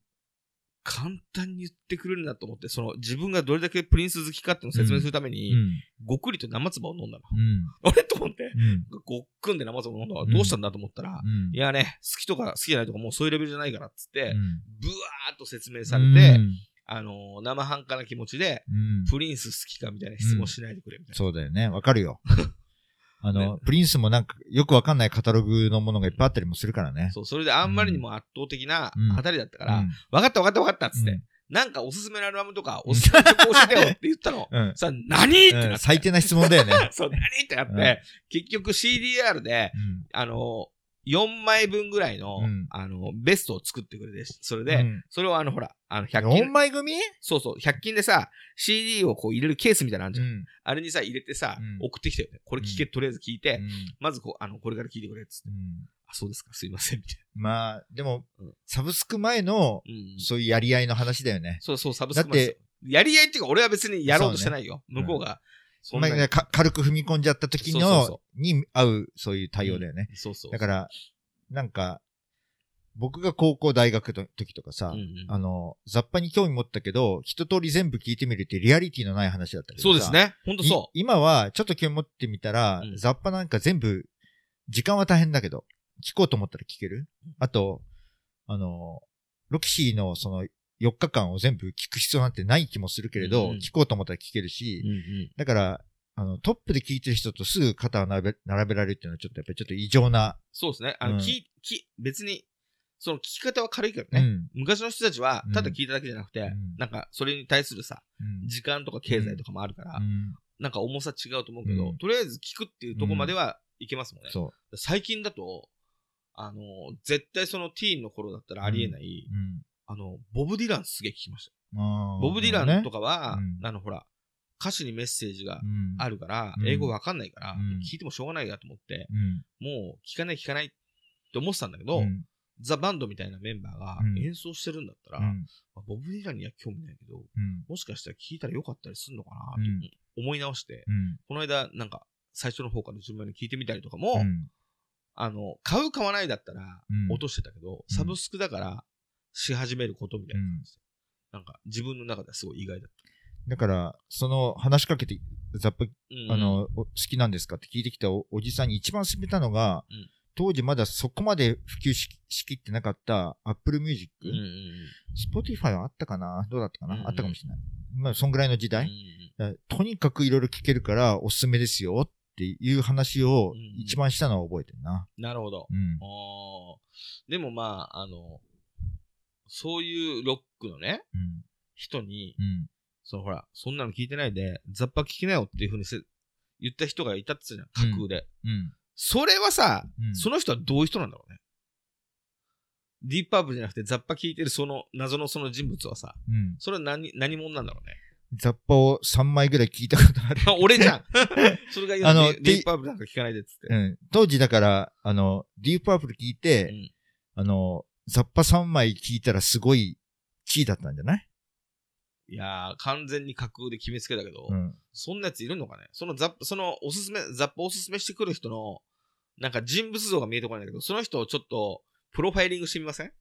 簡単に言ってくれるなと思って、その自分がどれだけプリンス好きかっていうのを説明するために、うん。ごっくりと生唾を飲んだの。うん。あれ？と思って、うん。ごっくんで生唾を飲んだわうんどうしたんだと思ったら、うん。いやね、好きとか好きじゃないとかもうそういうレベルじゃないからっつって、うん、ブワーっと説明されて、うんあのー生半可な気持ちで、うんプリンス好きかみたいな質問しないでくれみたいな。そうだよね。わかるよ。あの、プリンスもなんかよくわかんないカタログのものがいっぱいあったりもするからね。そう、それであんまりにも圧倒的なうん。当たりだったから、うん。分かった分かった分かったっつって、うん。なんかおすすめのアルバムとか、おすすめの曲教えてよって言ったの。うん。さ、何？ってなって。うん。最低な質問だよね。そう、何？ってなって、うん。結局 CDR で、うん。あの、4枚分ぐらいの、うんあの、ベストを作ってくれて、それで、うんそれをあの、ほら、あの、100 4均、枚組？そうそう、100均でさ、CD をこう入れるケースみたいなのあるじゃん。ん。あれにさ、入れてさ、うん送ってきてよね。これ聞け、とりあえず聞いて、うんまずこう、あの、これから聞いてくれっつって。うんあ、そうですか、すいません、みたいまあ、でもうん、サブスク前の、な。うん。そういうやり合いの話だよね。そうそう、サブスクだってやり合いっていうか、俺は別にやろうとしてないよ。そうね向こうが。まあ、か軽く踏み込んじゃった時のそ、に合う、そういう対応だよね。そうそう。だから、なんか、僕が高校、大学の時とかさ、うんうんあの、雑把に興味持ったけど、一通り全部聞いてみるってリアリティのない話だったりとかさそうです。ね。ほんとそい今は、ちょっと興味持ってみたら、うん雑把なんか全部、時間は大変だけど、聞こうと思ったら聞ける。あと、あの、ロキシーのその4日間を全部聞く必要なんてない気もするけれど、うんうん聞こうと思ったら聞けるう。し、うんうん。だから、あの、トップで聞いてる人とすぐ肩を並べ並べられるっていうのはちょっとやっぱりちょっと異常な、そうですね。あの、うんき、き、別に、その聞き方は軽いけどね。うん。昔の人たちはうん、ただ聞いただけじゃなくて、んなんか、それに対するさ、うん時間とか経済とかもあるから、うんなんか重さ違うと思うけど、うんとりあえず聞くっていうとこまではいけますもんね。そ最近だと、あの、絶対そのティーンの頃だったらありえない、う。うん。あの、ボブ・ディランすげえ聞きました。ボブ・ディランとかは、うん。あの、ほら、歌詞にメッセージがうん。あるから、うん。英語わかんないから、うん。聞いてもしょうがないやと思って、うん。もう聞かない聞かないって思ってたんだけど、うん。ザ・バンドみたいなメンバーがうん。演奏してるんだったら、うん。まあボブ・ディランには興味ないけど、うん。もしかしたら聞いたらよかったりするのかなとうん。思い直して、うん。この間なんか最初の方から順番に聞いてみたりとかも、うん。あの、買う買わないだったらうん。落としてたけど、サブスクだからし始めることみたいな感じで、なんか自分の中ではすごい意外だった。だから、その話しかけて、ザップ、うんあの、お好きなんですかって聞いてきたおおじさんに一番勧めたのが、うん当時まだそこまで普及ししきってなかった Apple Music、うんうんうん。Spotify はあったかな？どうだったかな、うんうんあったかもしれない。まあ、そんぐらいの時代、うんうんとにかくいろいろ聞けるからおすすめですよっていう話をうんうん一番したのは覚えてるな。なるほど。うん。でもまあ、あの、そういうロックのね、うん。人に、うん。そのほら、そんなの聞いてないで、ザッパ聞きなよっていうふうにせ言った人がいたって言ってたじゃん、架空で。うん。それはさ、うん。その人はどういう人なんだろうね。ディープアップじゃなくてザッパ聞いてるその謎のその人物はさ、うん。それは何、何者なんだろうね。ザッパを3枚ぐらい聞いたことある。あ 俺じゃん それが言うあのディープアップなんか聞かないでっつって。うん。当時だから、あの、ディープアップル聞いて、うんあの、ザッパ3枚聞いたらすごいキーだったんじゃない？いやー、完全に架空で決めつけたけど、うん。そんなやついるのかね？そのザップ、そのおすすめ、ザップおすすめしてくる人の、なんか人物像が見えてこないんだけど、その人をちょっと、プロファイリングしてみません、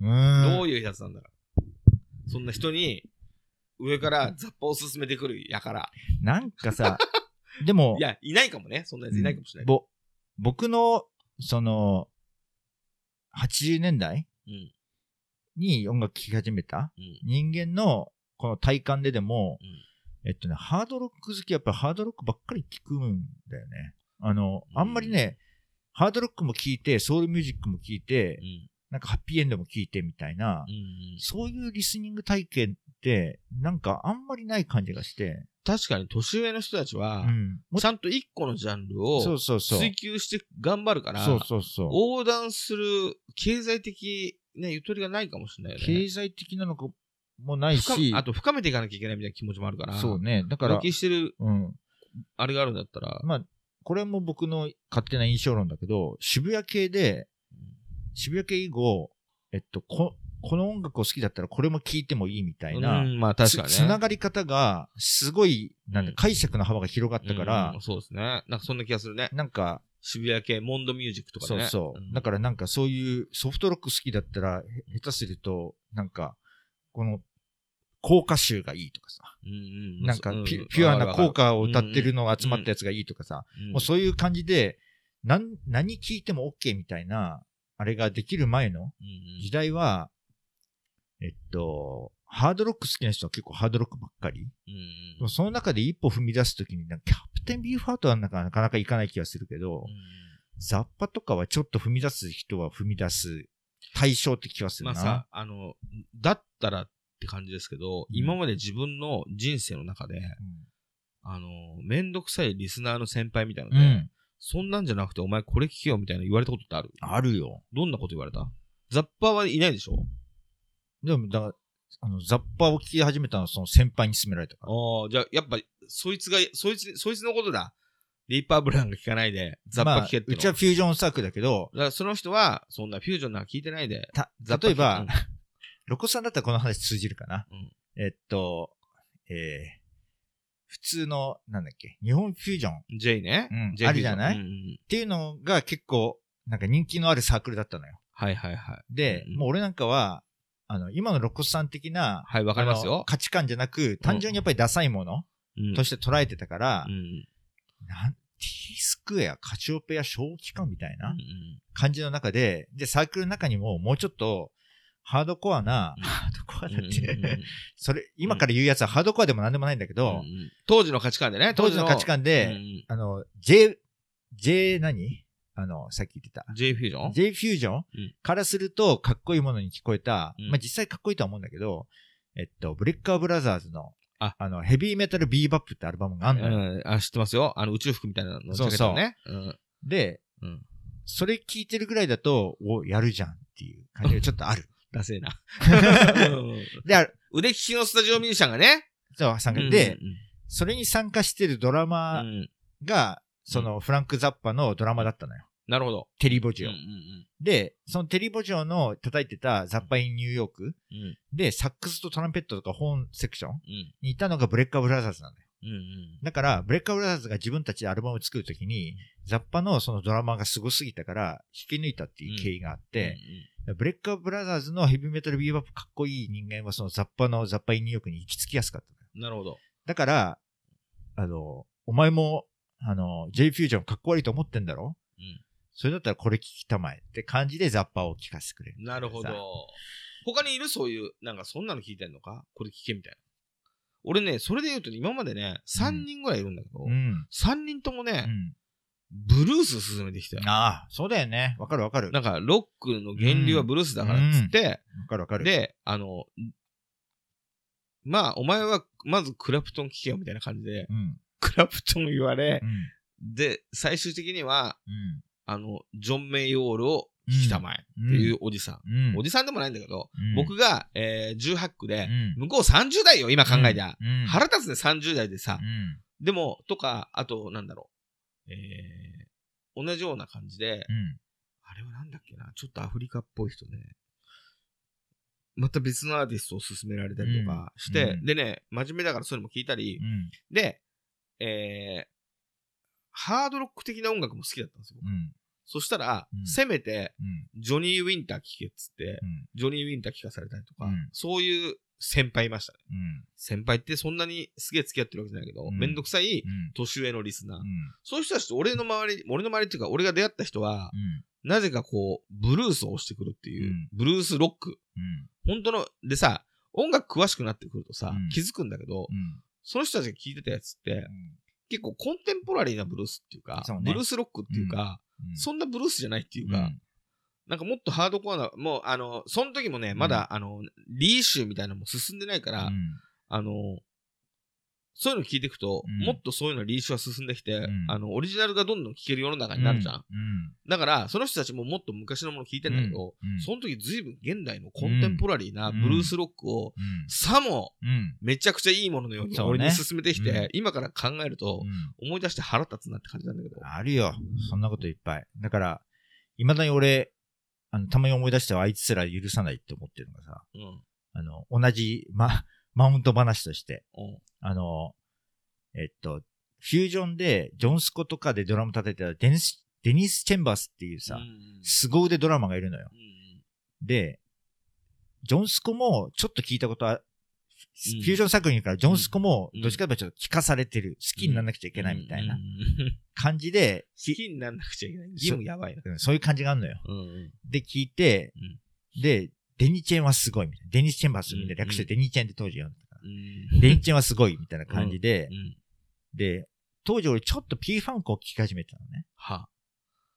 うーん。どういうやつなんだろう？そんな人に、上からザッパおすすめでくるやから。なんかさ、でも い、や、いないかもね。そんなやついないかもしれない。ぼ、僕の、その、80年代うん。に音楽聴き始めた？うん。人間のこの体感ででも、うんえっとね、ハードロック好きはやっぱりハードロックばっかり聞くんだよね。あの、あんまりね、ハードロックも聞いて、ソウルミュージックも聞いて、うん。なんかハッピーエンドも聞いてみたいなう、ん。そういうリスニング体験って、なんかあんまりない感じがして、確かに年上の人たちはちゃんと一個のジャンルを。追求して頑張るから。横断する経済的、ね、ゆとりがないかもしれないよね。経済的なのかもない深し、あと深めていかなきゃいけないみたいな気持ちもあるから、そうね。だから浮、気してるうん。あれがあるんだったら、まあ、これも僕の勝手な印象論だけど、渋谷系で、渋谷系以後、えっと、こ、この音楽を好きだったらこれも聴いてもいいみたいな、うん、まあ確かにね。つつながり方が、すごい、なんだ、うん解釈の幅が広がったからうん、そうですね。なんかそんな気がするね。なんか、渋谷系、モンドミュージックとかね。そうそう。んだからなんかそういうソフトロック好きだったら、へ下手すると、なんか、この、効果集がいいとかさ、うんうんなんかうピュピュアな効果を歌ってるのが集まったややつがいいとかさ、つもうそういう感じで、なん、何聞いても OK みたいな、あれができる前の時代は、えっと、ハードロック好きな人は結構ハードロックばっかり。でもその中で一歩踏み出すときに、キャプテンビーフハートはなんかなかなかいかない気がするけど、ザッパとかはちょっと踏み出す人は踏み出す対象って気がするな。まあさ、あの、だったらって感じですけど、今まで自分の人生の中で、あの、めんどくさいリスナーの先輩みたいなうん。ので、うん。そんなんじゃなくてお前これ聞けよみたいな言われたことってある？あるよ。どんなこと言われた？ザッパーはいないでしょ？でも、だから、あの、ザッパを聞き始めたのはその先輩に勧められたから。ああ、じゃあやっぱ、そいつが、そいつ、そいつのことだ。ディーパーブランが聞かないで、ザッパ聞けっての、まあうちはフュージョンサークルだけど、だからその人は、そんなフュージョンなんか聞いてないで、た例えば、うんロコさんだったらこの話通じるかな？うんえっと、えー、普通の、なんだっけ、日本フュージョンっ J ね。うん J あるじゃない？うんうんていうのが結構、なんか人気のあるサークルだったのよ。はいはいはい。で、うんもう俺なんかは、あの、今のロコさん的な、はい、わかりますよ。価値観じゃなく、単純にやっぱりダサいものうん。として捉えてたから、うん。なん、T スクエア、カチオペア、小期間みたいなうん感じの中で、で、サークルの中にももうちょっと、ハードコアな、うん。ハードコアだって、それ、今から言うやつはハードコアでもなんでもないんだけうんど、うん。当時の価値観でね。当時の。価値観うで、ん。あの、J、J 何？あの、さっき言ってた。J フュージョン J フュージョン、うん。からするとかっこいいものに聞こえた、うん。まあ実際かっこいいとは思うんだけど、えっと、ブレッカーブラザーズの、あ。の、ヘビーメタルビーバップってアルバムがあんのよ。うんあ、知ってますよ。あの宇宙服みたいなのそうそう。ん。で、うん。それ聞いてるぐらいだと、お、やるじゃんっていう感じがちょっとある。ダセえな。で、ある。腕利きのスタジオミュージシャンがね。そう、参加。うんで、それに参加してるドラうマが、その、フランク・ザッパのドラマだったのよ。なるほど。テリー・ボジオ。うんうんで、そのテリー・ボジオの叩いてたザッパイン・ニューヨークうんうんで、サックスとトランペットとかホーンセクションうんにいたのがブレッカー・ブラザーズなんだよ。うんうんだから、ブレッカー・ブラザーズが自分たちでアルバムを作るときに、ザッパのそのドラマがすごすぎたから、引き抜いたっていう経緯があって、ブレッカー・ブラザーズの Heavy Metal Be-Bop かっこいい人間はそのザッパの Zappa in New York に行き着きやすかったのよ。うんなるほど。だから、あの、お前も、あの、J フュージョンかっこ悪いと思ってんだろ？うんそれだったらこれ聞きたまえって感じでザッパを聞かせてくれる。なるほどさ。他にいるそういう、なんかそんなの聞いてんのか？これ聞けみたいな。俺ね、それで言うと今までね、3人ぐらいいるんだけど、うん。3人ともね、うん。ブルース進めてきたよ。ああ、そうだよね。わかるわかる。なんか、ロックの源流はブルースだからっつって、わかるわかる。で、あの、まあ、お前はまずクラプトン聞けよみたいな感じで、うん。クラプトン言われう、ん。で、最終的には、うん。あの、ジョン・メイヨールを聞きたまえっていうおじさん。うん。おじさんでもないんだけど、うん僕が、えー、18区で、うん向こう30代よ、今考えりゃ。うん。腹立つね、30代でさ。うん。でも、とか、あと、なんだろう。えー、同じような感じで、うん。あれはなんだっけな、ちょっとアフリカっぽい人ね。また別のアーティストを勧められたりとかして、うんでね、真面目だからそういうのも聞いたり、うん。で、えー、ハードロック的な音楽も好きだったんですよ。うん。そしたら、うんせめて、うん。ジョニー・ウィンター聴けっつって、うん。ジョニー・ウィンター聴かされたりとか、うんそういう先輩いましたね。うん。先輩ってそんなにすげえ付き合ってるわけじゃないけど、うんめんどくさいうん。年上のリスナー。うん。そういう人たちと俺の周り、俺の周りっていうか、俺が出会った人は、うん。なぜかこう、ブルースを押してくるっていう、うんブルースロック。うん。本当の、でさ、音楽詳しくなってくるとさ、うん気づくんだけど、うん。その人たちが聴いてたやつって、結構コンテンポラリーなブルースっていうか、ブルースロックっていうか、うん。そんなブルースじゃないっていうか、うん。なんかもっとハードコアな、もうあの、その時もね、まだ、あの、リーシュみたいなのも進んでないから、うん。あの、そういうの聞いていくと、うんもっとそういうのリーシュは進んできて、んあの、オリジナルがどんどん聴ける世の中になるじゃん。うん。だから、その人たちももっと昔のもの聞いてんだけど、うんその時ずいぶん現代のコンテンポラリーなうんブルースロックを、さも。めちゃくちゃいいもののように俺に進めてきて、うん今から考えると、うん思い出して腹立つなって感じなんだけど。あるよ。そんなこといっぱい。だから、未だに俺、あの、たまに思い出してはあいつすら許さないって思ってるのがさ、うん。あの、同じ、ま、マウント話として、うん。あの、えっと、フュージョンで、ジョンスコとかでドラム叩いてたデニス、デニス・チェンバースっていうさ、うん凄腕ドラマーがいるのよ。うんで、ジョンスコもちょっと聞いたことあ、フうん。ュージョン作品からジョンスコもうん。どっちかというとちょっと聞かされてる、好きにならなくちゃいけないみたいな感じで、好きにならなくちゃいけない。義務やばいそういう感じがあるのよ。で、聞いて、で、デニチェンはすごいみたいな。デニスチェンバースみたいな略してデニチェンって当時呼んでたから。うんデニチェンはすごいみたいな感じでう、んで、当時俺ちょっと P ファンクを聞き始めてたのね。は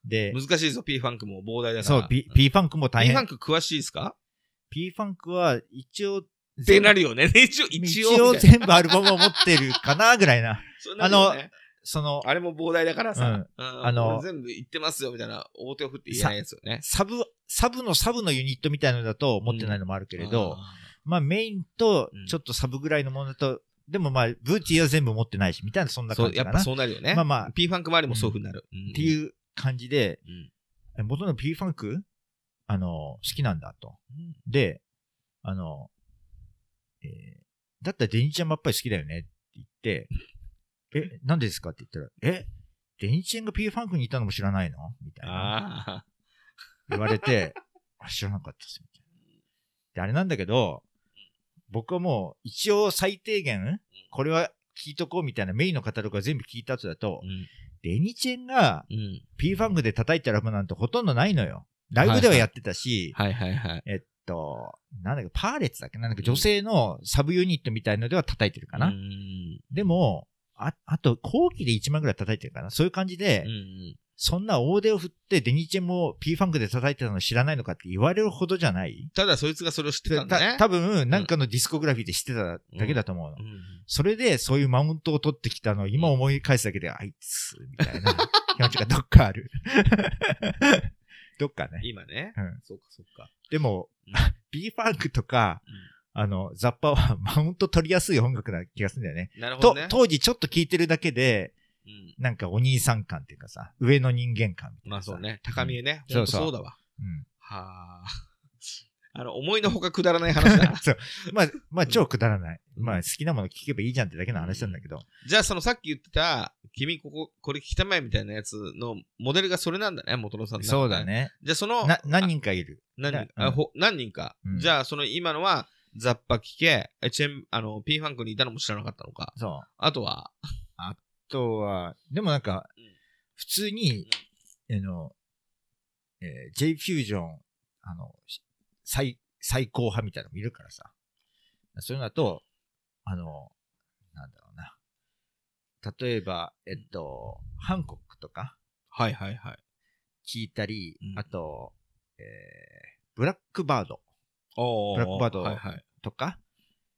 で、難しいぞ、P ファンクも膨大だから。そう、P, P ファンクも大 P 変。ファンク詳しいですか？P ファンクは一応、ってなるよね。一応、一一応。応全部アルバムを持ってるかなぐらいな。あの、その、あれも膨大だからさ、うんうんあの俺全部言ってますよみたいな、大手を振って言えないよね。サブ、サブのサブのユニットみたいなのだと持ってないのもあるけれど、まあメインとちょっとサブぐらいのものだと、でもまあ、ブーティーは全部持ってないし、みたいなそんな感じかな。やっぱそうなるよね。まあまあ P ファンク周りもそういう風になる。っっていう感じで、うん。え元の P ファンク？あの、好きなんだと。うんで、あの、えーだったらデニチェンもやっぱり好きだよねって言って、え、なんでですか？って言ったら、え、デニチェンが P ファンクにいたのも知らないの？みたいな。言われて、あ知らなかったです。みたいな。で、あれなんだけど、僕はもう一応最低限、これは聞いとこうみたいなメインのカタログが全部聞いた後だと、うん。デニチェンがうん。P ファンクで叩いたラブなんてほとんどないのよ。ライブではやってたし、はいはいはい。えっと、なんだっけ、パーレッツだっけ？なんだっけ、女性のサブユニットみたいのでは叩いてるかな。うん。でも、あ、あと、後期で1万ぐらい叩いてるかな。そういう感じで、うん。そんな大手を振ってデニチェンも P ファンクで叩いてたの知らないのかって言われるほどじゃない？ただそいつがそれを知ってたんだね。多分、なんかのディスコグラフィーで知ってただけだと思うの。うんそれで、そういうマウントを取ってきたのを今思い返すだけで、あいつ、みたいな 気持ちがどっかある。どっかね。今ね。うんそうかそうか。でもうん、B ファンクとか、うあの、ザッパは マウント取りやすい音楽な気がするんだよね。となるほどね、。当時ちょっと聴いてるだけで、うんなんかお兄さん感っていうかさ、上の人間感みたいなさ。まあそうね。高見えね。ほんとそうそうだわ。うん。はあ。あの、思いのほかくだらない話だな。そう。まあ、まあ、超くだらない。うんまあ、好きなもの聞けばいいじゃんってだけの話なんだけど。じゃあそのさっき言ってた、君ここ、これ聞きたまえみたいなやつのモデルがそれなんだね、元野さんの中でそうだ。ね。じゃあその、な、何あ人かいる。何人？うんあほ何人か。うんじゃあその今のは、ザッパ聞け、えチェン、あの、P ファンクにいたのも知らなかったのか。そう。あとは、あとは、でもなんかうん、普通に、あの、えー J フュージョン、あの、最、最高派みたいなのもいるからさ。そういうのだと、あの、なんだろうな。例えば、えっと、ハンコックとかはいはいはい。聞いたり、うんあと、えー、ブラックバードおブラックバードはいはい。とか、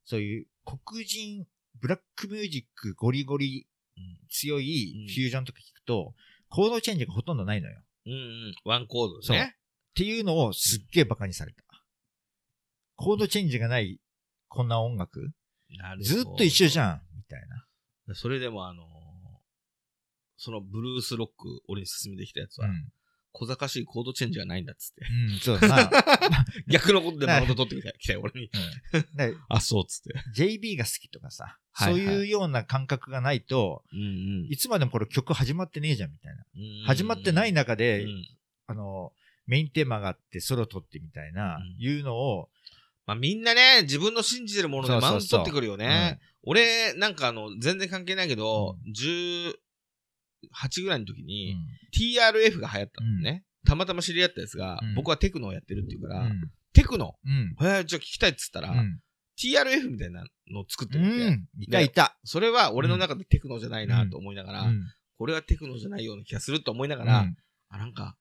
そういう黒人、ブラックミュージックゴリゴリ強いフュージョンとか聞くと、コードチェンジがほとんどないのよ。うんうん。ワンコードね。っていうのをすっげえバカにされた。コードチェンジがない、こんな音楽なるほどずっと一緒じゃんみたいな。それでもあのーそのブルースロック、俺に勧めてきたやつは、うん。小賢しいコードチェンジがないんだっつって。うん、そうだな。逆のことでマウント取ってきたよ、俺に。うん あ、そうっつって。JB が好きとかさ、はいはいそういうような感覚がないと、うんうんいつまでもこれ曲始まってねえじゃんみたいな。うん。始まってない中うで、ん。あの、メインテーマがあってソロ取ってみたいな、うんいうのを、まあみんなね、自分の信じてるものでマウント取ってくるよね。うん俺、なんかあの、全然関係ないけど、18ぐらいの時うに、ん TRF が流行ったのね。たまたま知り合ったやつが、うん僕はテクノをやってるって言うから、うんテクノうん。えーじゃあ聞きたいっつったら、うん TRF みたいなのを作ってうるわけ。ん。いたいた。それは俺の中でテクノじゃないなと思いながら、うんこれはテクノじゃないような気がすると思いながら、うんあ、なんか、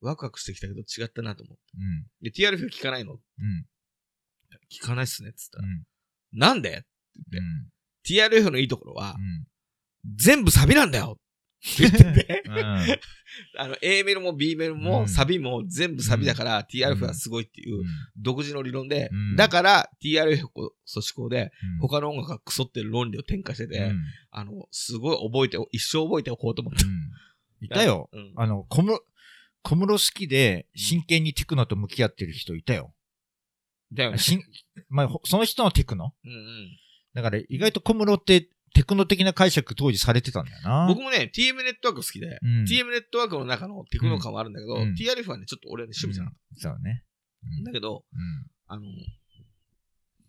ワクワクしてきたけど違ったなと思って。うん。で、TRF 聞かないの？うん。聞かないっすねっつったら、うん。なんで？ってう言って、ん。TRF のいいところは、うん全部サビなんだよ言ってて、うん。あの、A メロも B メロもうんサビも全部サビだから、TRF はすごいっていう独自の理論で、だから TRF こそ思考で、他の音楽がクソってる論理を展開してて、うんあの、すごい覚えてお、一生覚えておこうと思った。いたよ。うん。あの、小室、小室好きで真剣にテクノと向き合ってる人いたよ。だよね。まあ、ほその人のテクノ？うんうん。だから意外と小室ってテクノ的な解釈当時されてたんだよな。僕もね、TM ネットワーク好きで、うん TM ネットワークの中のテクノ感はあるんだけど、うん TRF はね、ちょっと俺はね、趣味じゃなかっそうね。た。だけど、うんあの、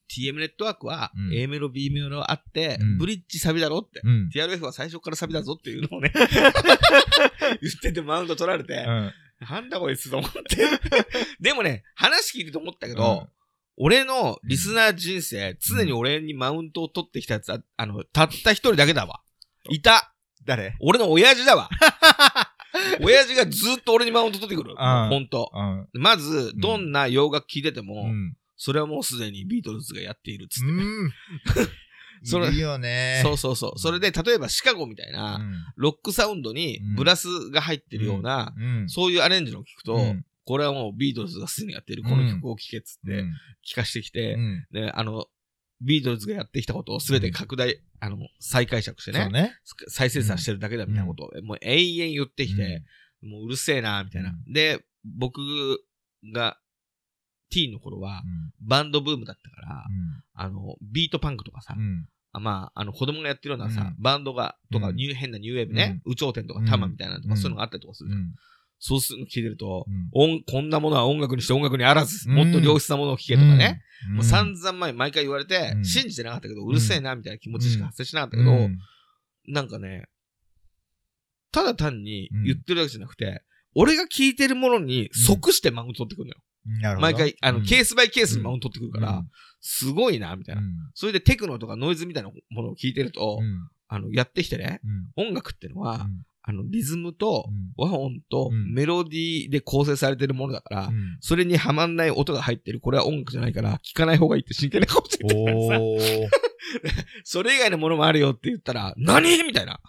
TM ネットワークはうん A メロ、B メロあって、うんブリッジサビだろって。TRF は最初からサビだぞっていうのをね、言っててマウント取られて、なんだこいつと思って。でもね、話聞いてて思ったけど、うん俺のリスナー人生、常に俺にマウントを取ってきたやつは、あの、たった一人だけだわ。いた。誰？俺の親父だわ。親父がずっと俺にマウント取ってくる。ほんと。うん。まず、んどんな洋楽聴いてても、うん。それはもうすでにビートルズがやっているっつって。うん。それいるよね。そうそうそう。それで、例えばシカゴみたいな、ロックサウンドにうんブラスが入ってるような、うん。うん。そういうアレンジのを聞くと、うんこれはもうビートルズがすでにやっているこの曲を聴けっつってうん。聞かしてきて、うん。で、あの、ビートルズがやってきたことをすべて拡大、あの、再解釈してね、ね。再生産してるだけだみたいなことを、もう永遠言ってきて、もううるせえな、みたいな。うで、僕が、ティーンの頃は、バンドブームだったから、あの、ビートパンクとかさ、まあ、あの、子供がやってるようなさ、うん。バンドが、とか、うん。ニュー変なニューウェーブね、有頂天とかタマみたいなのとか、うん。そういうのがあったりとかするじゃん。うん。そうするの聞いてると、うん。音、こんなものは音楽にして音楽にあらず、うんもっと良質なものを聞けとかね。うん。もう散々前、毎回言われて、うん。信じてなかったけど、うるせえな、みたいな気持ちしか発生しなかったけど、うん。なんかね、ただ単にうん。言ってるだけじゃなくて、俺が聞いてるものに即してマウント取ってくるのよ。毎回、あの、うん。ケースバイケースにマウント取ってくるから、うん。すごいな、みたいな。うん。それでテクノとかノイズみたいなものを聞いてると、うん。あの、やってきてね、うん。音楽ってのは、うんあの、リズムとうん。和音とうん。メロディーで構成されてるものだから、うん。それにはまんない音が入ってる、これは音楽じゃないから、聞かない方がいいって真剣な顔しててさ、おー。それ以外のものもあるよって言ったら、何？みたいな。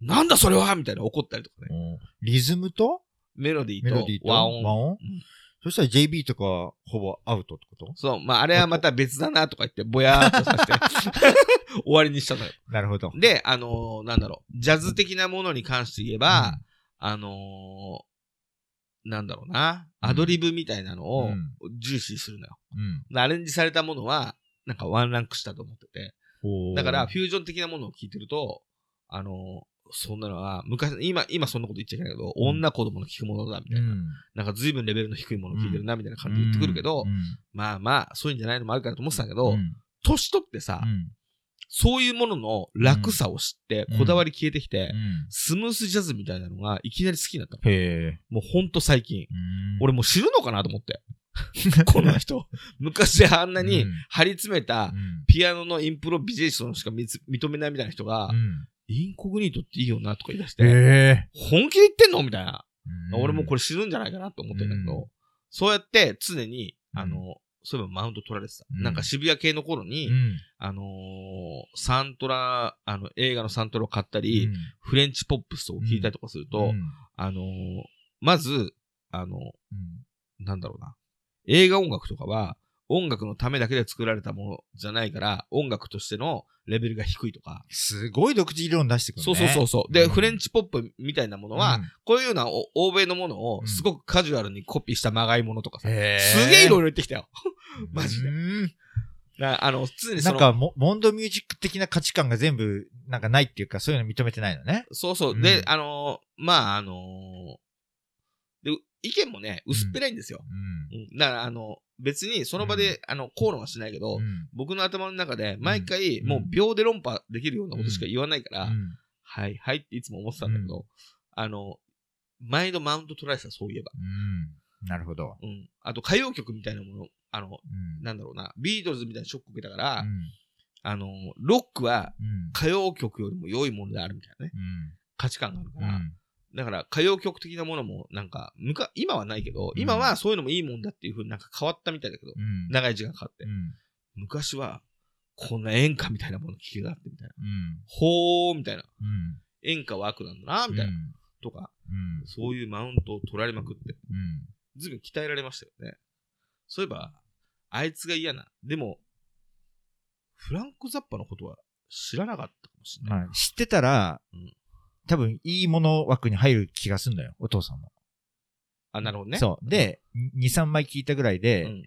うん。なんだそれは？みたいな怒ったりとかね。うん。リズムと？メロディーとメロディーと和音。和音？うんそしたら JB とかほぼアウトってこと？そう、まあ、あれはまた別だなとか言って、ぼやーっとさせて、終わりにしたのよ。なるほど。で、あのーなんだろう、ジャズ的なものに関して言えば、あのーなんだろうな、アドリブみたいなのをうん。重視するのよ。うん。アレンジされたものは、なんかワンランクしたと思ってて。う。んだから、フュージョン的なものを聞いてると、あのーそんなのは、昔、今、今そんなこと言っちゃいけないけど、女子供の聞くものだ、みたいな。うん。なんか随分レベルの低いものを聞いてるな、みたいな感じで言ってくるけど、うん。まあまあ、そういうんじゃないのもあるからと思ってたけど、うん。年取ってさ、うん。そういうものの楽さを知って、うん。こだわり消えてきて、うん。スムースジャズみたいなのがいきなり好きになったの。もうほんと最近。うん。俺もう知るのかなと思って。この人。昔あんなにうん。張り詰めたうん。ピアノのインプロビゼーションしか認めないみたいな人が、うんインコグニートっていいよなとか言い出して、へえ。本気で言ってんのみたいな。俺もこれ、れ知るんじゃないかなと思ってんだけど、うんそうやって常に、うんあの、そういえばマウント取られてた。うんなんか渋谷系の頃に、うん。あのーサントラ、あの、映画のサントラを買ったり、うんフレンチポップスを聞いたりとかすると、うんあのーまず、あの、うんなんだろうな。映画音楽とかは、音楽のためだけで作られたものじゃないから、音楽としてのレベルが低いとか。すごい独自理論出してくるね。そうそうそうそう。で、うんフレンチポップみたいなものは、うんこういうようなお欧米のものをうんすごくカジュアルにコピーしたまがいものとかさ、へーすげえいろいろ言ってきたよ。マジであの、常にその、なんかモ、モンドミュージック的な価値観が全部、なんかないっていうか、そういうの認めてないのね。そうそう。うんで、あのーまあ、あのーで、意見もね、薄っぺらいんですよ。うん。うんだから、あの、別にその場で、あの、口論はしないけど、うん僕の頭の中で、毎回、うんもう秒で論破できるようなことしか言わないから、うんはい、はいっていつも思ってたんだけど、あの、毎度マウント取られてた、そういえば。うん。なるほど。うん。あと、歌謡曲みたいなもの、あの、うん。なんだろうな、ビートルズみたいなショック受けたから、うんあの、ロックはうん。歌謡曲よりも良いものであるみたいなね、うん価値観があるから、うんだから歌謡曲的なものも、なんか、むか、今はないけど、うん今はそういうのもいいもんだっていう風になんか変わったみたいだけど、うん。長い時間かかって。うん。昔は、こんな演歌みたいなもの聞きがあってみたいな。うん。ほーみたいな。うん。演歌は悪なんだな、みたいな。とか、うん。そういうマウントを取られまくって、うん。ずいぶん鍛えられましたよね。そういえば、あいつが嫌な。でも、フランク・ザッパのことは知らなかったかもしれない。まあ、知ってたらうん、多分いいもの枠に入る気がすんだよ、お父さんも。あ、なるほどね。そう。で、2、3枚聞いたぐらいで、うん。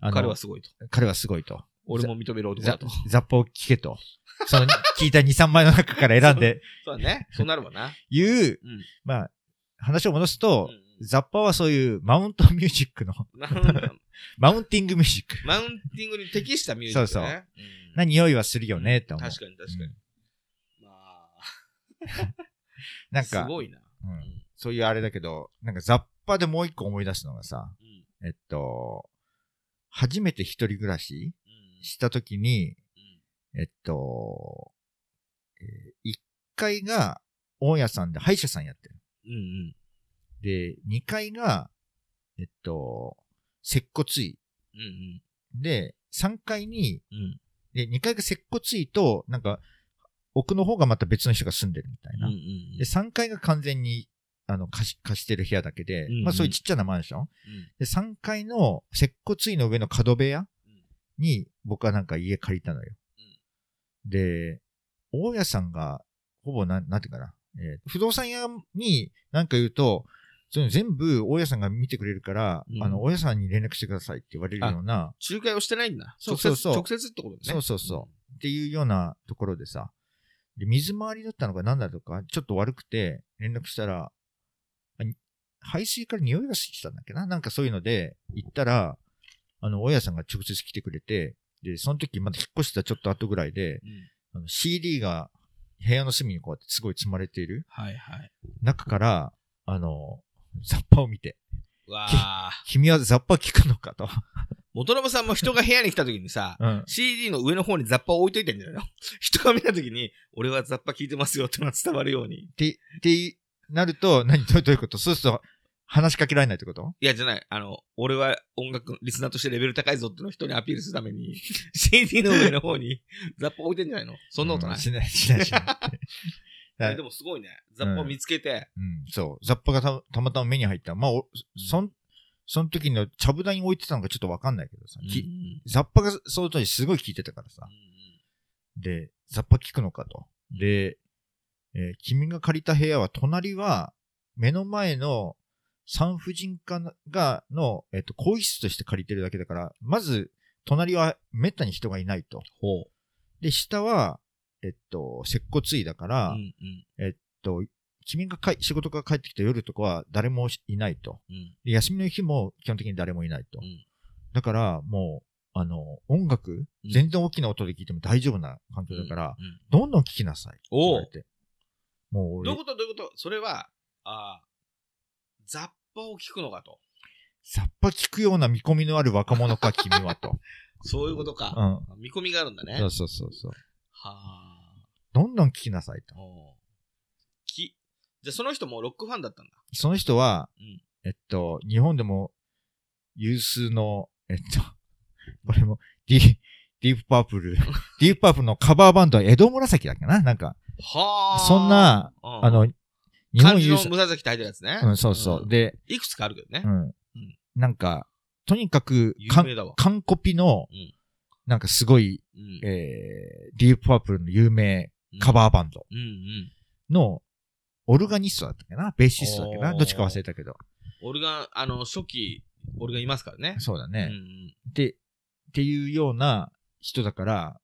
あの彼はすごいと。彼はすごいと。俺も認める男ザだと。ザッパを聞けと。その 聞いた2、3枚の中から選んでそうだね。そうなるわな。いう、うん。まあ、話を戻すと、うんザッパはそういうマウントミュージックの、マウンティングミュージックマウンティングに適したミュージックね。そうそううんな匂いはするよねって思う。確かに確かに。まあ、なんか、すごいな。うんそういうあれだけど、なんかザッパでもう一個思い出すのがさ、うん。えっと、初めて一人暮らしうんしたときに、うんえっと、えー、1階が大家さんで歯医者さんやってる。うんうん。で、2階が、えっと、接骨院。うんで、3階に、うん。うん。で、2階が接骨院と、なんか、奥の方がまた別の人が住んでるみたいな。うんうんで、3階が完全に、あの、貸し、貸してる部屋だけで、うんうんまあそういうちっちゃなマンション。うんで、3階の接骨院の上の角部屋に、僕はなんか家借りたのよ。で、大家さんが、ほぼなん、なんていうかな、えー不動産屋になんか言うと、その全部大家さんが見てくれるから、うんあの、大家さんに連絡してくださいって言われるような、仲介をしてないんだ。そうそうそう直接、直接ってことね。そうそうそうっていうようなところでさ、で、水回りだったのか何だとか、ちょっと悪くて、連絡したら、排水から匂いがしたんだっけな？なんかそういうので、行ったら、あの、大家さんが直接来てくれて、で、その時まだ引っ越したちょっと後ぐらいで、うん。あの CD が部屋の隅にこうやってすごい積まれているはいはい。中から、あの、ザッパを見て、うわあ。君はザッパ聞くのかと。元信さんも人が部屋に来た時にさ、うん。CD の上の方にザッパを置いといてんじゃないの？人が見た時に、俺はザッパ聞いてますよってのが伝わるように。って、ってなると、何？どういうこと？そうすると、話しかけられないってこと？いや、じゃない。あの、俺は音楽、リスナーとしてレベル高いぞってのを人にアピールするために、CD の上の方にザッパ置いてんじゃないの？そんなことない。うしない、しない、しない。でもすごいね。ザッパを見つけて、うん、そう。ザッパがたたまたま目に入った。まあ、おそん、その時のちゃぶ台に置いてたのかちょっとわかんないけどさ。きうんザッパがその当時すごい聞いてたからさ。で、ザッパ聞くのかと。で、えー君が借りた部屋は隣は目の前の産婦人科が、の、えっ、と、更衣室として借りてるだけだから、まず、隣は滅多に人がいないと。で、下は、えっと、接骨院だから、うんうんと、君が仕事が帰ってきた夜とかは誰もいないと。うんで休みの日も基本的に誰もいないと。うんだから、もう、あの、音楽、うん全然大きな音で聞いても大丈夫な環境だから、どんどん聞きなさい。って言われて。もう俺どういう、ことどういうことそれは、ああ、雑把を聞くのかと。さっぱ聞くような見込みのある若者か、君はと。そういうことか。うん。見込みがあるんだね。そうそうそうそう。はどんどん聞きなさいとじゃあその人もロックファンだったんだ。その人は、うんえっと、日本でも有数の、えっと、これも、ディディープパープル、ディープパープルのカバーバンドは江戸紫だっけな？なんか、はあ。そんな、うん、あの、日本有数、の紫って入ってるやつね。うん、そうそう。んで、いくつかあるけどねう。ん。なんか、とにかく、有名だわ。完コピのうん、なんかすごい、うんえー、ディープパープルの有名カバーバンドうんうん。の、オルガニストだったっけな？ベーシストだっけな？どっちか忘れたけど。俺が、あの、初期、俺がいますからね。そうだね。うんうんで、っていうような人だから、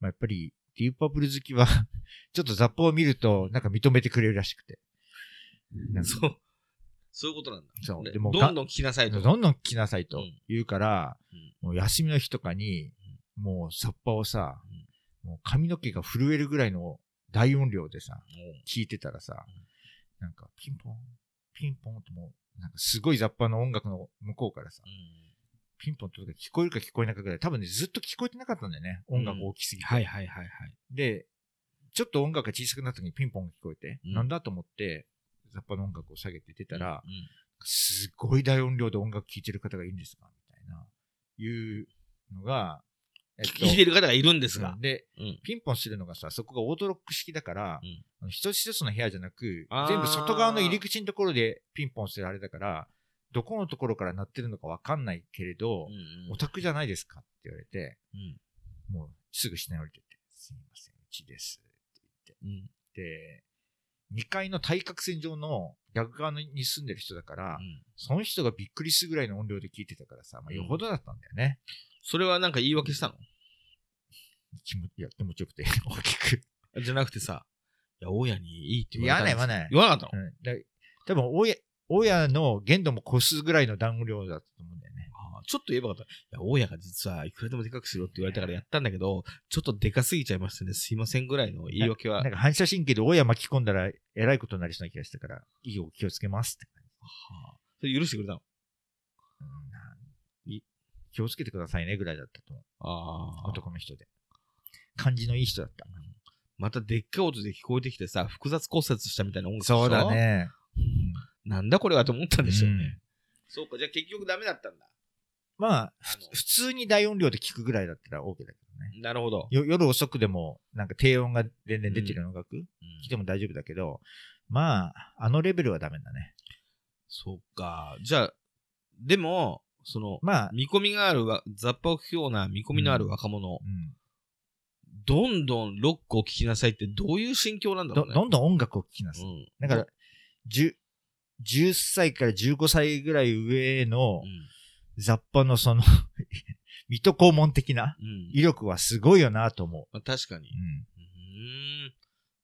まあ、やっぱり、ディープパープル好きは、ちょっと雑報を見ると、なんか認めてくれるらしくて。そう。そういうことなんだ。そう。ででも、どんどん聞きなさいと。どんどん聞きなさいとうん言うから、うんもう休みの日とかに、もうサッパをさ、もう髪の毛が震えるぐらいの大音量でさ、聞いてたらさ、なんかピンポン、ピンポンってもう、なんかすごい雑把の音楽の向こうからさ、うんピンポンとか聞こえるか聞こえないかぐらい、多分ね、ずっと聞こえてなかったんだよね。音楽大きすぎて。はいはいはいはい。で、ちょっと音楽が小さくなった時にピンポンが聞こえて、うんなんだと思って、雑把の音楽を下げて出たら、すごい大音量で音楽聴いてる方がいるんですかみたいな、いうのが、えっ聞いてる方がいるんですが。うん。で、うん。ピンポンするのがさ、そこがオートロック式だから、うん。一つ一つの部屋じゃなく全部外側の入り口のところでピンポンするあれだから、どこのところから鳴ってるのかわかんないけれど、うんオタクじゃないですかって言われて、うん。もうすぐ下に降りてって、すみません、うちですって言って。うん。で、2階の対角線上の逆側に住んでる人だから、うんその人がびっくりするぐらいの音量で聞いてたからさ、まあ、よほどだったんだよね。それはなんか言い訳したの？気持いや気持ちよくて、大きく。じゃなくてさ、いや、大家にいいって言われた言わない言わない言わなかったの？うん。で多分、親、親の限度も越すぐらいのダウン量だったと思うんだよね。ちょっと言えばよかった。いや、大家が実はいくらでもでかくしろって言われたからやったんだけど、ちょっとでかすぎちゃいましたね。すいませんぐらいの言い訳は。なんか反射神経で親巻き込んだら、えらいことになりそうな気がしたから、いいよ、気をつけますって感じ。はあそれ許してくれたの？気をつけてくださいねぐらいだったと思う。ああ。男の人で。感じのいい人だった。またでっかい音で聞こえてきてさ、複雑骨折したみたいな音楽そうだ。ね。なんだこれはと思ったんでしょうね。うんそうか、じゃあ結局ダメだったんだ。まあ、普通に大音量で聞くぐらいだったら OK だけどね。なるほど。よ夜遅くでも、なんか低音が全然出てる音楽、うん聞いても大丈夫だけど、まあ、あのレベルはダメだね。そうか。じゃあ、でも、その、まあ、見込みがあるわ、雑把を聞くような見込みのある若者、うんどんどんロックを聴きなさいってどういう心境なんだろどうね。どんどん音楽を聴きなさい。うんだから、10、10歳から15歳ぐらい上のうん。雑把のその、水戸黄門的なうん。威力はすごいよなと思まあ、確かに。う。うん。うーん。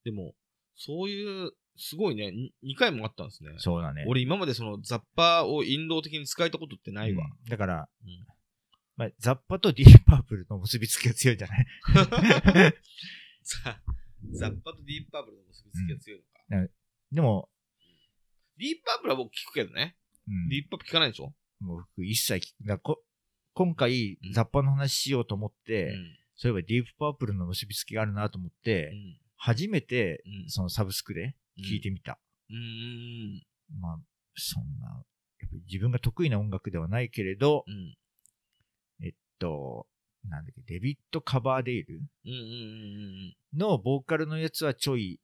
でも、そういう、すごいね、2回もあったんですね。そうだね。俺今までその雑把を引導的に使えたことってないわ。うんだから、うんまあ、ザッパとディープパープルの結びつきが強いんじゃない？さ雑把とディープパープルの結びつきが強いのか。でも、ディープパープルは僕聞くけどね。うんディープパープル聞かないでしょ？もう僕一切聞く今回うん、ザッパの話しようと思っうて、ん。そういえばディープパープルの結びつきがあるなと思って、うん初めてうんそのサブスクで聞いてみた。うーん。まあ、そんな、やっぱり自分が得意な音楽ではないけれど、うん。えっと、なんだっけ、デビッド・カバーデイル。のボーカルのやつはちょい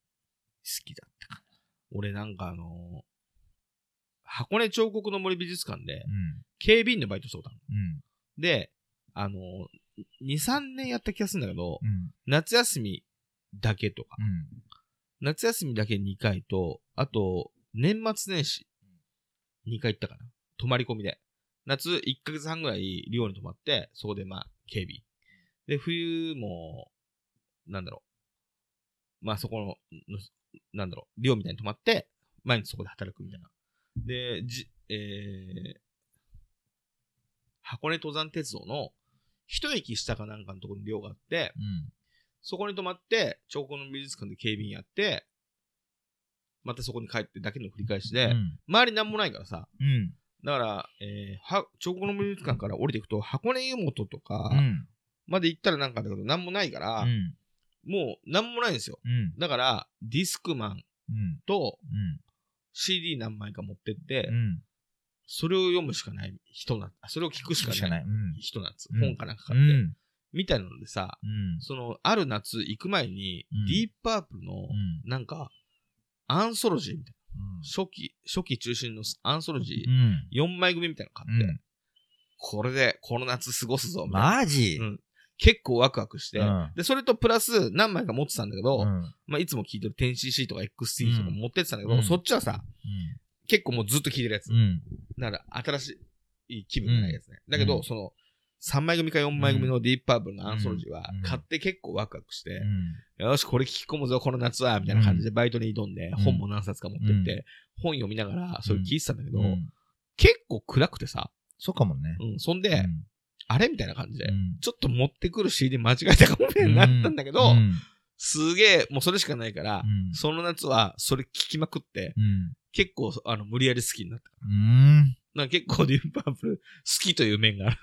好きだったか俺なんかあのー箱根彫刻の森美術館でな。、警備員のバイトしたことあるうん。で、あのー、2、3年やった気がするんだけど、うん。夏休みだけとか、うん。夏休みだけ2回と、あと、年末年始2回行ったかな。泊まり込みで。夏1ヶ月半ぐらい寮に泊まって、そこでまあ、警備。で、冬も、なんだろう。まあそこの、のなんだろう、寮みたいに泊まって、毎日そこで働くみたいな。で、じ、えー、箱根登山鉄道の一駅下かなんかのところに寮があって、うん。そこに泊まって、彫刻の美術館で警備員やって、またそこに帰ってだけの繰り返しで、うん。周りなんもないからさ、うん。だから、えーは、彫刻の美術館から降りていくと、箱根湯本とかうん。まで行ったらなんかだけど、なんもないから、うん。もうなんもないんですよ。うん。だから、ディスクマンうん。とうん。CD 何枚か持ってって、うん。それを読むしかない人な、あそれを聞くしかない。人なんです。うん本かなんか買って。うん。みたいなのでさ、うん。その、ある夏行く前に、うんディープパープルの、うん。なんか、アンソロジーみたいな。初期、初期中心のアンソロジうー、ん。4枚組みたいなの買って、うん。これで、この夏過ごすぞ。マジ？うん結構ワクワクして、うん。で、それとプラス何枚か持ってたんだけど、うん。まあ、いつも聞いてる 10cc とか XT とか持ってってたんだけど、うん。そっちはさ、結構もうずっと聞いてるやつ。うん。だから、新しい気分じゃないやつね。だけど、うん。その、3枚組か4枚組のディープパープルのアンソロジーはうん、買って結構ワクワクしてう、ん。よし、これ聞き込むぞ、この夏は、みたいな感じでバイトに挑んで、ん。本も何冊か持ってって、うん。本読みながら、それ聞いてたんだけど、うん。結構暗くてさ、そうかもね。うん、そんで、うんあれ？みたいな感じで、うんちょっと持ってくる CD 間違えたかもね、なったんだけど、うんすげえ、もうそれしかないから、うんその夏はそれ聞きまくって、うん。結構、あの、無理やり好きになった。うん。なんか結構ディープパープル好きという面がある。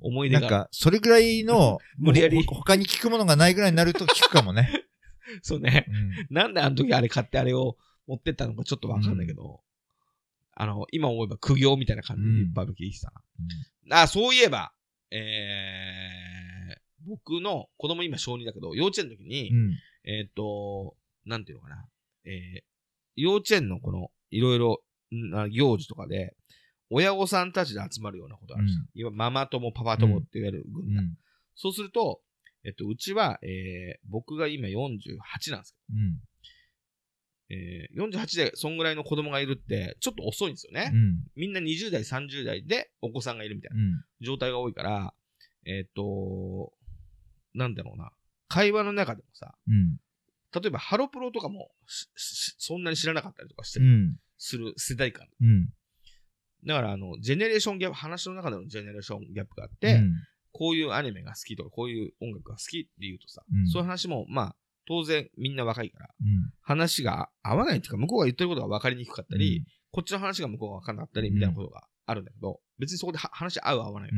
思い出が。なんか、それぐらいの、無理やりほ他に聞くものがないぐらいになると聞くかもね。そうね。うんなんであの時あれ買ってあれを持ってったのかちょっとわかんないけど、あの、今思えば苦行みたいな感じでうんディープパープル聞いてたな。あ、そういえば、えー、僕の子供今小2だけど、幼稚園の時に、うん。えっ、と、なんていうのかな。えー、幼稚園のこの、いろいろ、行事とかで、親御さんたちで集まるようなことあるじゃん。うん今、ママ友、パパ友って言われるう軍団。ん。そうすると、えっと、うちは、えー、僕が今48なんですうん。えー、48でそんぐらいの子供がいるって、ちょっと遅いんですよね。うん。みんな20代、30代でお子さんがいるみたいなうん。状態が多いから、えっと、なんだろうな。会話の中でもさ、うん。例えばハロプロとかもそんなに知らなかったりとかしてる、うん。する世代間。うん。だから、あの、ジェネレーションギャップ、話の中でのジェネレーションギャップがあって、うんこういうアニメが好きとか、こういう音楽が好きって言うとさ、うんそういう話も、まあ、当然みんな若いから、うん。話が合わないっていうか、向こうが言ってることが分かりにくかったり、こっちの話が向こうが分かんなかったり、みたいなことがあるんだけど、別にそこでは話合う合わない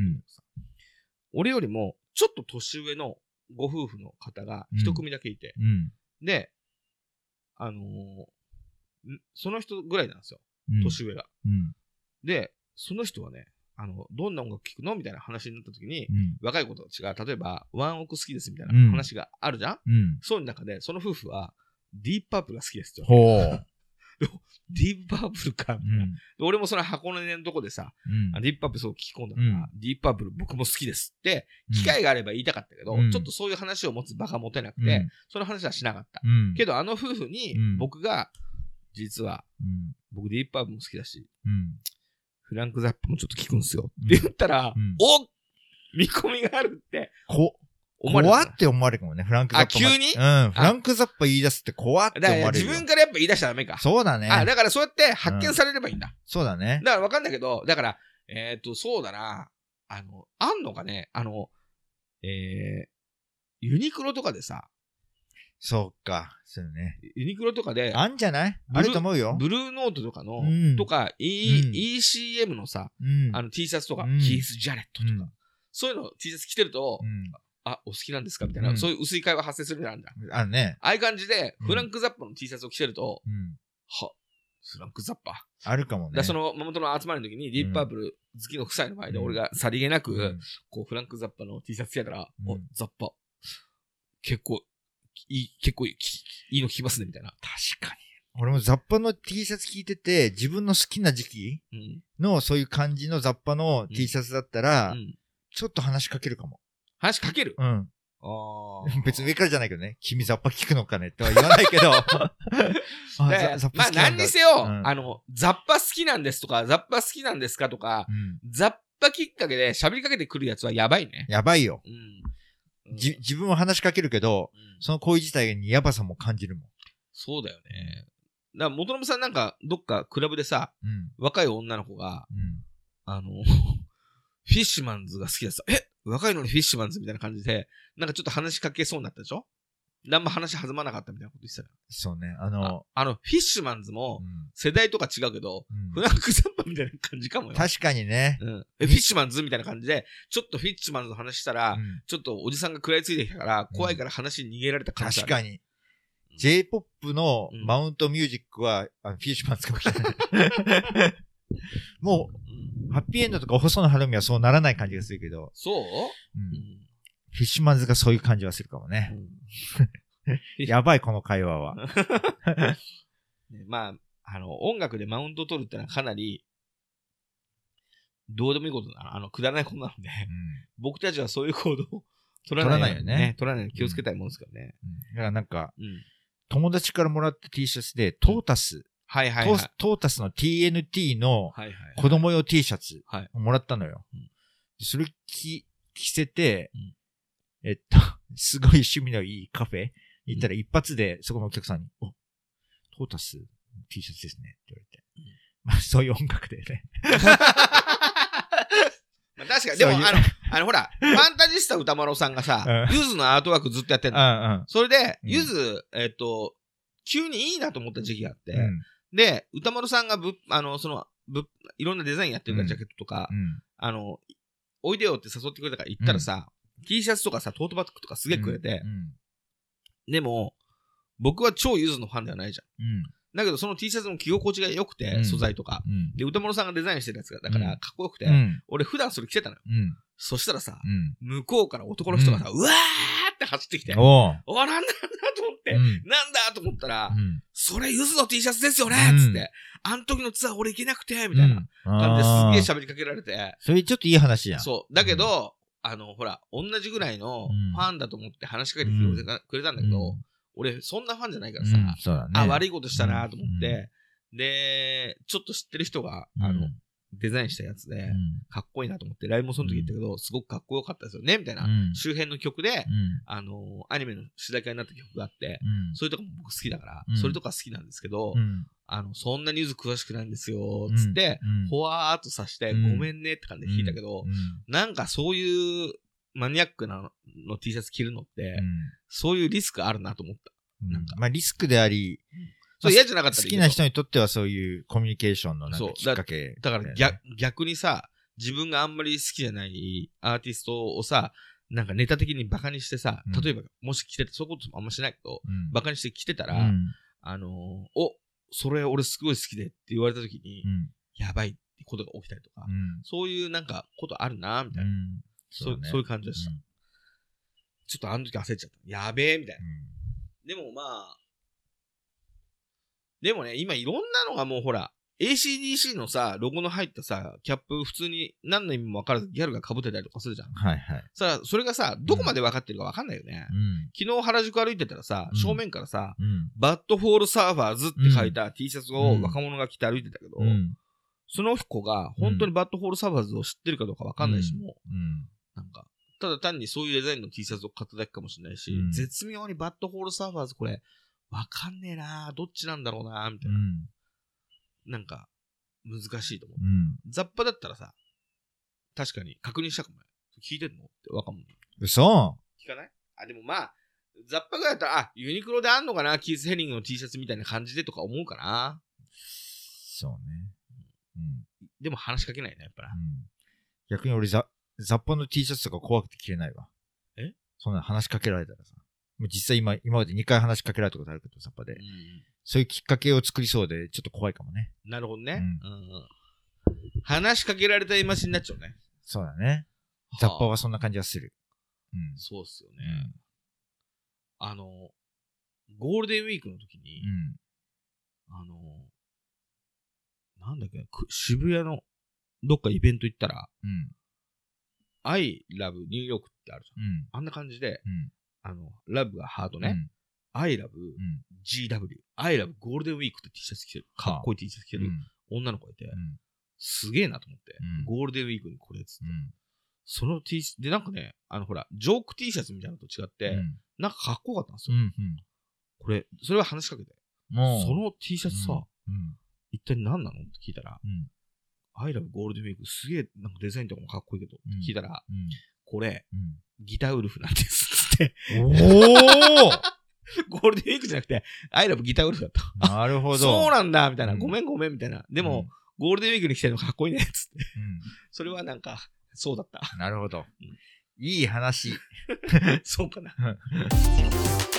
俺よりも、ちょっと年上のご夫婦の方が一組だけいて、うん。で、あのーんその人ぐらいなんですよ、うん。年上が。うん。で、その人はね、あの、どんな音楽聴くの？みたいな話になった時に、うん。若い子と違う、例えば、ワンオク好きですみたいなうん話があるじゃん、うん。そういう中で、その夫婦は、ディープパープルが好きですよ。ディープパープルか、みたいな。で俺もその箱根のとこでさ、うんあディープパープルそう聞き込んだから、うんディープパープル僕も好きですって、機会があれば言いたかったけど、うんちょっとそういう話を持つ場が持てなくて、うんその話はしなかった。うん。けど、あの夫婦にうん、僕が、実は、うん。僕ディープパープルも好きだし、うん。フランク・ザップもちょっと聞くんですよ。って言ったら、うんお見込みがあるってこ、思われた怖って思われるかもね、フランクザッパ。あ急に？うん。フランクザッパ言い出すって怖ってだから思われるよ。自分からやっぱ言い出しちゃダメか。そうだね。あ、だからそうやって発見されればいいんだ。そうだね。だからわかんないけど、だから、えっ、と、そうだな。あの、あんのかね？あの、えー、ユニクロとかでさ、そうか。そうね。ユニクロとかで、あんじゃない？あると思うよ。ブルーノートとかの、うんとか、E うん ECM のさ、うん。あの T シャツとか、うんキース・ジャレットとか、うんそういうの T シャツ着てると、うん。あ、お好きなんですか？みたいな、うんそういう薄い会話発生するじゃんだ。あるね。ああいう感じで、うんフランク・ザッパの T シャツを着てると、うん。は、フランク・ザッパ。あるかもね。その、ママ友の集まりの時に、ディープパープル好きの夫妻の前で、うん俺がさりげなく、うんこう、フランク・ザッパの T シャツ着てたら、うんお、ザッパ、結構、いい、結構いい、きいいの着きますね、みたいな。確かに。俺もザッパの T シャツ聞いてて、自分の好きな時期うん。のそういう感じのザッパの T シャツだったら、うん。ちょっと話しかけるかも。話しかける？うん。あ 別に上からじゃないけどね。君ザッパ聞くのかねとは言わないけど。まあ何にせよ、うんあの、ザッパ好きなんですとか、ザッパ好きなんですかとか、うん。ザッパきっかけで喋りかけてくるやつはやばいね。やばいよ。うん。うんじ、自分は話しかけるけど、うんその行為自体にやばさも感じるもん。そうだよね。だから、元信さんなんか、どっかクラブでさ、うん。若い女の子が、うん。あの、フィッシュマンズが好きださ、え若いのにフィッシュマンズみたいな感じで、なんかちょっと話しかけそうになったでしょ？何も話弾まなかったみたいなこと言ってたよそうね。ああの、あの、フィッシュマンズもうん世代とか違うけど、うんフランクザッパみたいな感じかもよ。確かにね。うん。え、フィッシュマンズみたいな感じで、ちょっとフィッシュマンズの話したら、うんちょっとおじさんが食らいついてきたから、怖いから話に逃げられた可能性ある。確かに。J-POP のうんマウントミュージックは、あのフィッシュマンズかもしれない。もうんう、はっぴいえんどとか細野晴臣はそうならない感じがするけど、そう、うんうんフィッシュマンズがそういう感じはするかもね。やばい、この会話は。ねまあ、あの、音楽でマウントを取るってのはかなり、どうでもいいことだな。あの、くだらないことなので、僕たちはそういう行動を取らないよね取らないように気をつけたいもんですからね。うんだからなんか、うん。友達からもらった T シャツで、トータス、はいはいはい。トータスの TNT のはいはい。子供用 T シャツもらったのよ。うんそれ着、着せて、うんえっと、すごい趣味のいいカフェに行ったら一発でそこのお客さんに、お、トータス T シャツですねって言われて。うんまあそういう音楽でね。まあ確かに、でも、あの、あの、ほら、ファンタジスタ歌丸さんがさう、んゆずのアートワークずっとやってんうの。んそれで、うんゆず、えっと、急にいいなと思った時期があって、うん。で、歌丸さんがぶ、あの、その、ぶ、いろんなデザインやってるから、うんジャケットとか、うん。あの、おいでよって誘ってくれたから行ったらさ、T シャツとかさ、トートバッグとかすげえくれて、うん。でも、僕は超ゆずのファンではないじゃん。うん。だけど、その T シャツの着心地が良くて、うん素材とか。うん。で、歌丸さんがデザインしてるやつが、だから、うんかっこよくて、うん。俺普段それ着てたのよ。うん。そしたらさ、うん。向こうから男の人がさ、うわーって走ってきて、おおなんだなんだと思って、うん。なんだと思ったら、うん。それゆずの T シャツですよねうんつって、あん時のツアー俺行けなくて、みたいな感じですげえ喋りかけられて、それちょっといい話じゃん。そう。だけど、あの、ほら、同じぐらいのうん。ファンだと思って話しかけてくれたんだけど、うん。俺、そんなファンじゃないからさ、ね。あ、悪いことしたなと思っうて、で、ちょっと知ってる人が、うん。あの、デザインしたやつで、うん。かっこいいなと思って、ライブもその時言ったけど、すごくかっこよかったですよね、みたいな、うん。周辺の曲で、うん。あの、アニメの主題歌になった曲があって、うん。そういうとこも僕好きだから、うん。それとか好きなんですけど、うんあの、そんなニュース詳しくないんですよ、つって、うん。ほわーっとさして、うん。ごめんねって感じで聞いたけど、うん。なんかそういうマニアックなの T シャツ着るのって、うん。そういうリスクあるなと思った。うん。なんか。まあリスクであり、そう嫌じゃなかった好きな人にとってはそういうコミュニケーションのなんきっかけだから逆逆にさ、自分があんまり好きじゃないアーティストをさ、なんかネタ的にバカにしてさ、うん。例えばもし着てて、そういうこともあんましないけど、うん。バカにして着てたら、うん。あのーお、それ俺すごい好きでって言われた時に、うん。やばいってことが起きたりとか、うん。そういうなんかことあるなみたいな、うん。そうそういう感じでした。うん。ちょっとあの時焦っちゃった。やべえみたいな。うん。でもまあ、でもね、今いろんなのがもうほら、ACDC のさ、ロゴの入ったさ、キャップ普通に何の意味も分からずギャルが被ってたりとかするじゃん。はいはい。さあ、それがさ、どこまで分かってるか分かんないよね。うん。昨日原宿歩いてたらさ、うん。正面からさ、うん。 Butthole Surfers って書いた T シャツを若者が着て歩いてたけど、うん。その子が本当に Butthole Surfers を知ってるかどうか分かんないし、うん。もう、うんなんか、ただ単にそういうデザインの T シャツを買っただけかもしれないし、うん。絶妙に Butthole Surfers これ、わかんねえなどっちなんだろうなみたいな。うんなんか、難しいと思う。うん雑把だったらさ、確かに確認したかもね。聞いてんの？ってわかんない。嘘聞かない？あ、でもまあ、雑把ぐらいだったら、あ、ユニクロであんのかな？キース・ヘリングの T シャツみたいな感じでとか思うかなそうね。うんでも話しかけないね、やっぱな。うん逆に俺ザ、ザッパの T シャツとか怖くて着れないわ。え？そんな話しかけられたらさ。もう実際今、今まで2回話しかけられたことあるけど、ザッパでう。んそういうきっかけを作りそうで、ちょっと怖いかもね。なるほどね。ううんうん話しかけられた今しになっちゃうね。そうだね。ザッパはそんな感じがする。うん。そうっすよね。うんあの、ゴールデンウィークの時に、うん。あの、なんだっけ、く渋谷のどっかイベント行ったら、うん。I love New York ってあるじゃん。うん。あんな感じで、うん。あの、ラブがハートね。うん。I love うん。GW。I love ゴールデンウィークって T シャツ着てる。かっこいい T シャツ着てるうん。女の子がいて、うん。すげえなと思って、うんゴールデンウィークにこれっつって。うん。その T シャツ、で、なんかね、あのほら、ジョーク T シャツみたいなのと違って、うん。なんかかっこよかったんですよ。うん。これ、それは話しかけて。その T シャツさ、うん。一体何なのって聞いたら、うん。I love ゴールデンウィークすげえなんかデザインとかもかっこいいけど、うん聞いたら、うん。これ、うんギターウルフなんです。つって。お ゴールデンウィークじゃなくて、アイラブギターウルフだった。おなるほど。そうなんだみたいな。うんごめんごめんみたいな。ででも、、ゴールデンウィークに来てるのかっこいいね。つって。うんそれはなんか、そうだった。なるほどうん。いい話。そうかな。